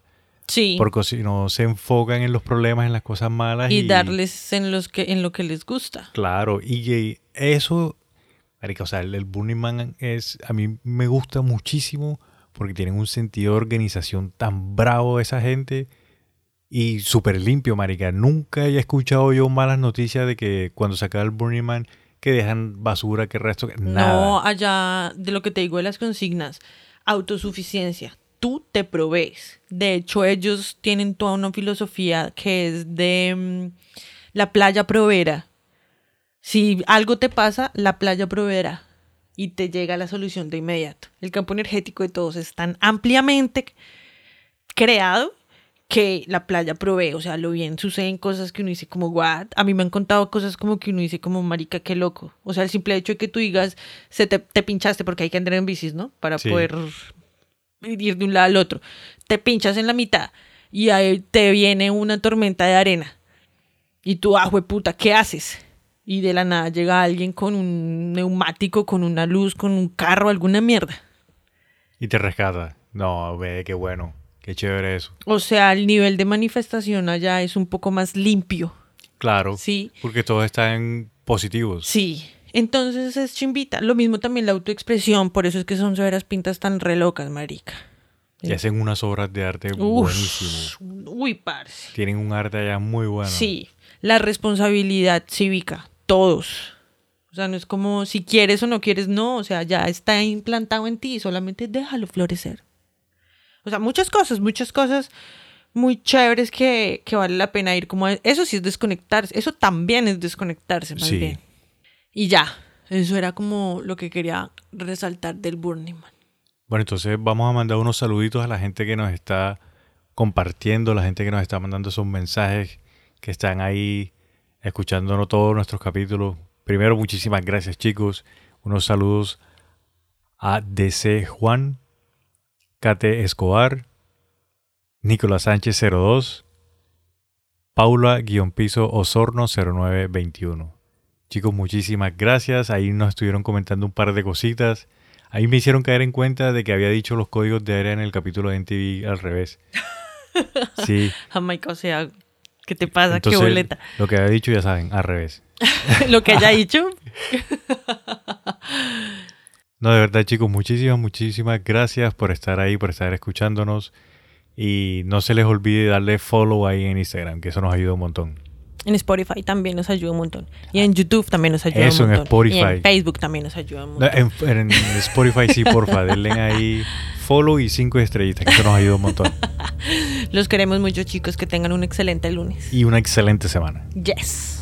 [SPEAKER 2] Sí.
[SPEAKER 1] Porque si no se enfocan en los problemas, en las cosas malas.
[SPEAKER 2] y darles en, los que, en lo que les gusta.
[SPEAKER 1] Claro, y eso, marica, o sea, el, el Burning Man es, a mí me gusta muchísimo porque tienen un sentido de organización tan bravo esa gente y súper limpio, marica. Nunca he escuchado yo malas noticias de que cuando se acaba el Burning Man que dejan basura, que resto, que- nada.
[SPEAKER 2] No, allá de lo que te digo de las consignas, autosuficiencia. Tú te provees. De hecho, ellos tienen toda una filosofía que es de mm, la playa proveerá. Si algo te pasa, la playa proveerá y te llega la solución de inmediato. El campo energético de todos es tan ampliamente creado que la playa provee, o sea, lo bien suceden cosas que uno dice como, what? A mí me han contado cosas como que uno dice como, marica, qué loco. O sea, el simple hecho de que tú digas, se te, te pinchaste porque hay que andar en bicis, ¿no? Para
[SPEAKER 1] Sí.
[SPEAKER 2] poder ir de un lado al otro. Te pinchas en la mitad y ahí te viene una tormenta de arena. Y tú, ah, puta, ¿qué haces? y de la nada llega alguien con un neumático, con una luz, con un carro, alguna mierda.
[SPEAKER 1] Y te rescata. No, ve, qué bueno. Qué chévere eso.
[SPEAKER 2] O sea, el nivel de manifestación allá es un poco más limpio.
[SPEAKER 1] Claro.
[SPEAKER 2] Sí.
[SPEAKER 1] Porque todos están positivos.
[SPEAKER 2] Sí. Entonces es chimbita. Lo mismo también la autoexpresión, por eso es que son severas pintas tan re locas, marica.
[SPEAKER 1] Y hacen unas obras de arte buenísimas.
[SPEAKER 2] Uy, parce.
[SPEAKER 1] Tienen un arte allá muy bueno.
[SPEAKER 2] Sí, la responsabilidad cívica, todos. O sea, no es como si quieres o no quieres, no, o sea, ya está implantado en ti, solamente déjalo florecer. O sea, muchas cosas, muchas cosas muy chéveres que, que vale la pena ir como... a- Eso sí es desconectarse, eso también es desconectarse más
[SPEAKER 1] Sí.
[SPEAKER 2] bien. Y ya, eso era como lo que quería resaltar del Burning Man.
[SPEAKER 1] Bueno, entonces vamos a mandar unos saluditos a la gente que nos está compartiendo, la gente que nos está mandando esos mensajes, que están ahí escuchándonos todos nuestros capítulos. Primero, muchísimas gracias chicos. Unos saludos a DC Juan, Kate Escobar, Nicolás Sánchez 02, Paula-Piso Osorno 0921. Chicos, muchísimas gracias. Ahí nos estuvieron comentando un par de cositas. Ahí me hicieron caer en cuenta de que había dicho los códigos de área en el capítulo de NTV al revés. Sí.
[SPEAKER 2] O sea, ¿qué te pasa?
[SPEAKER 1] Entonces,
[SPEAKER 2] ¿Qué boleta?
[SPEAKER 1] Lo que había dicho ya saben, al revés.
[SPEAKER 2] lo que haya dicho.
[SPEAKER 1] No, de verdad, chicos, muchísimas, muchísimas gracias por estar ahí, por estar escuchándonos. Y no se les olvide darle follow ahí en Instagram, que eso nos ayuda un montón.
[SPEAKER 2] En Spotify también nos ayuda un montón. Y en YouTube también nos ayuda
[SPEAKER 1] Eso,
[SPEAKER 2] un
[SPEAKER 1] en
[SPEAKER 2] montón.
[SPEAKER 1] Spotify.
[SPEAKER 2] Y en Facebook también nos ayuda un
[SPEAKER 1] No,
[SPEAKER 2] montón.
[SPEAKER 1] En, en Spotify sí, porfa, denle ahí follow y cinco estrellitas, que eso nos ayuda un montón.
[SPEAKER 2] Los queremos mucho, chicos. Que tengan un excelente lunes.
[SPEAKER 1] Y una excelente semana.
[SPEAKER 2] Yes.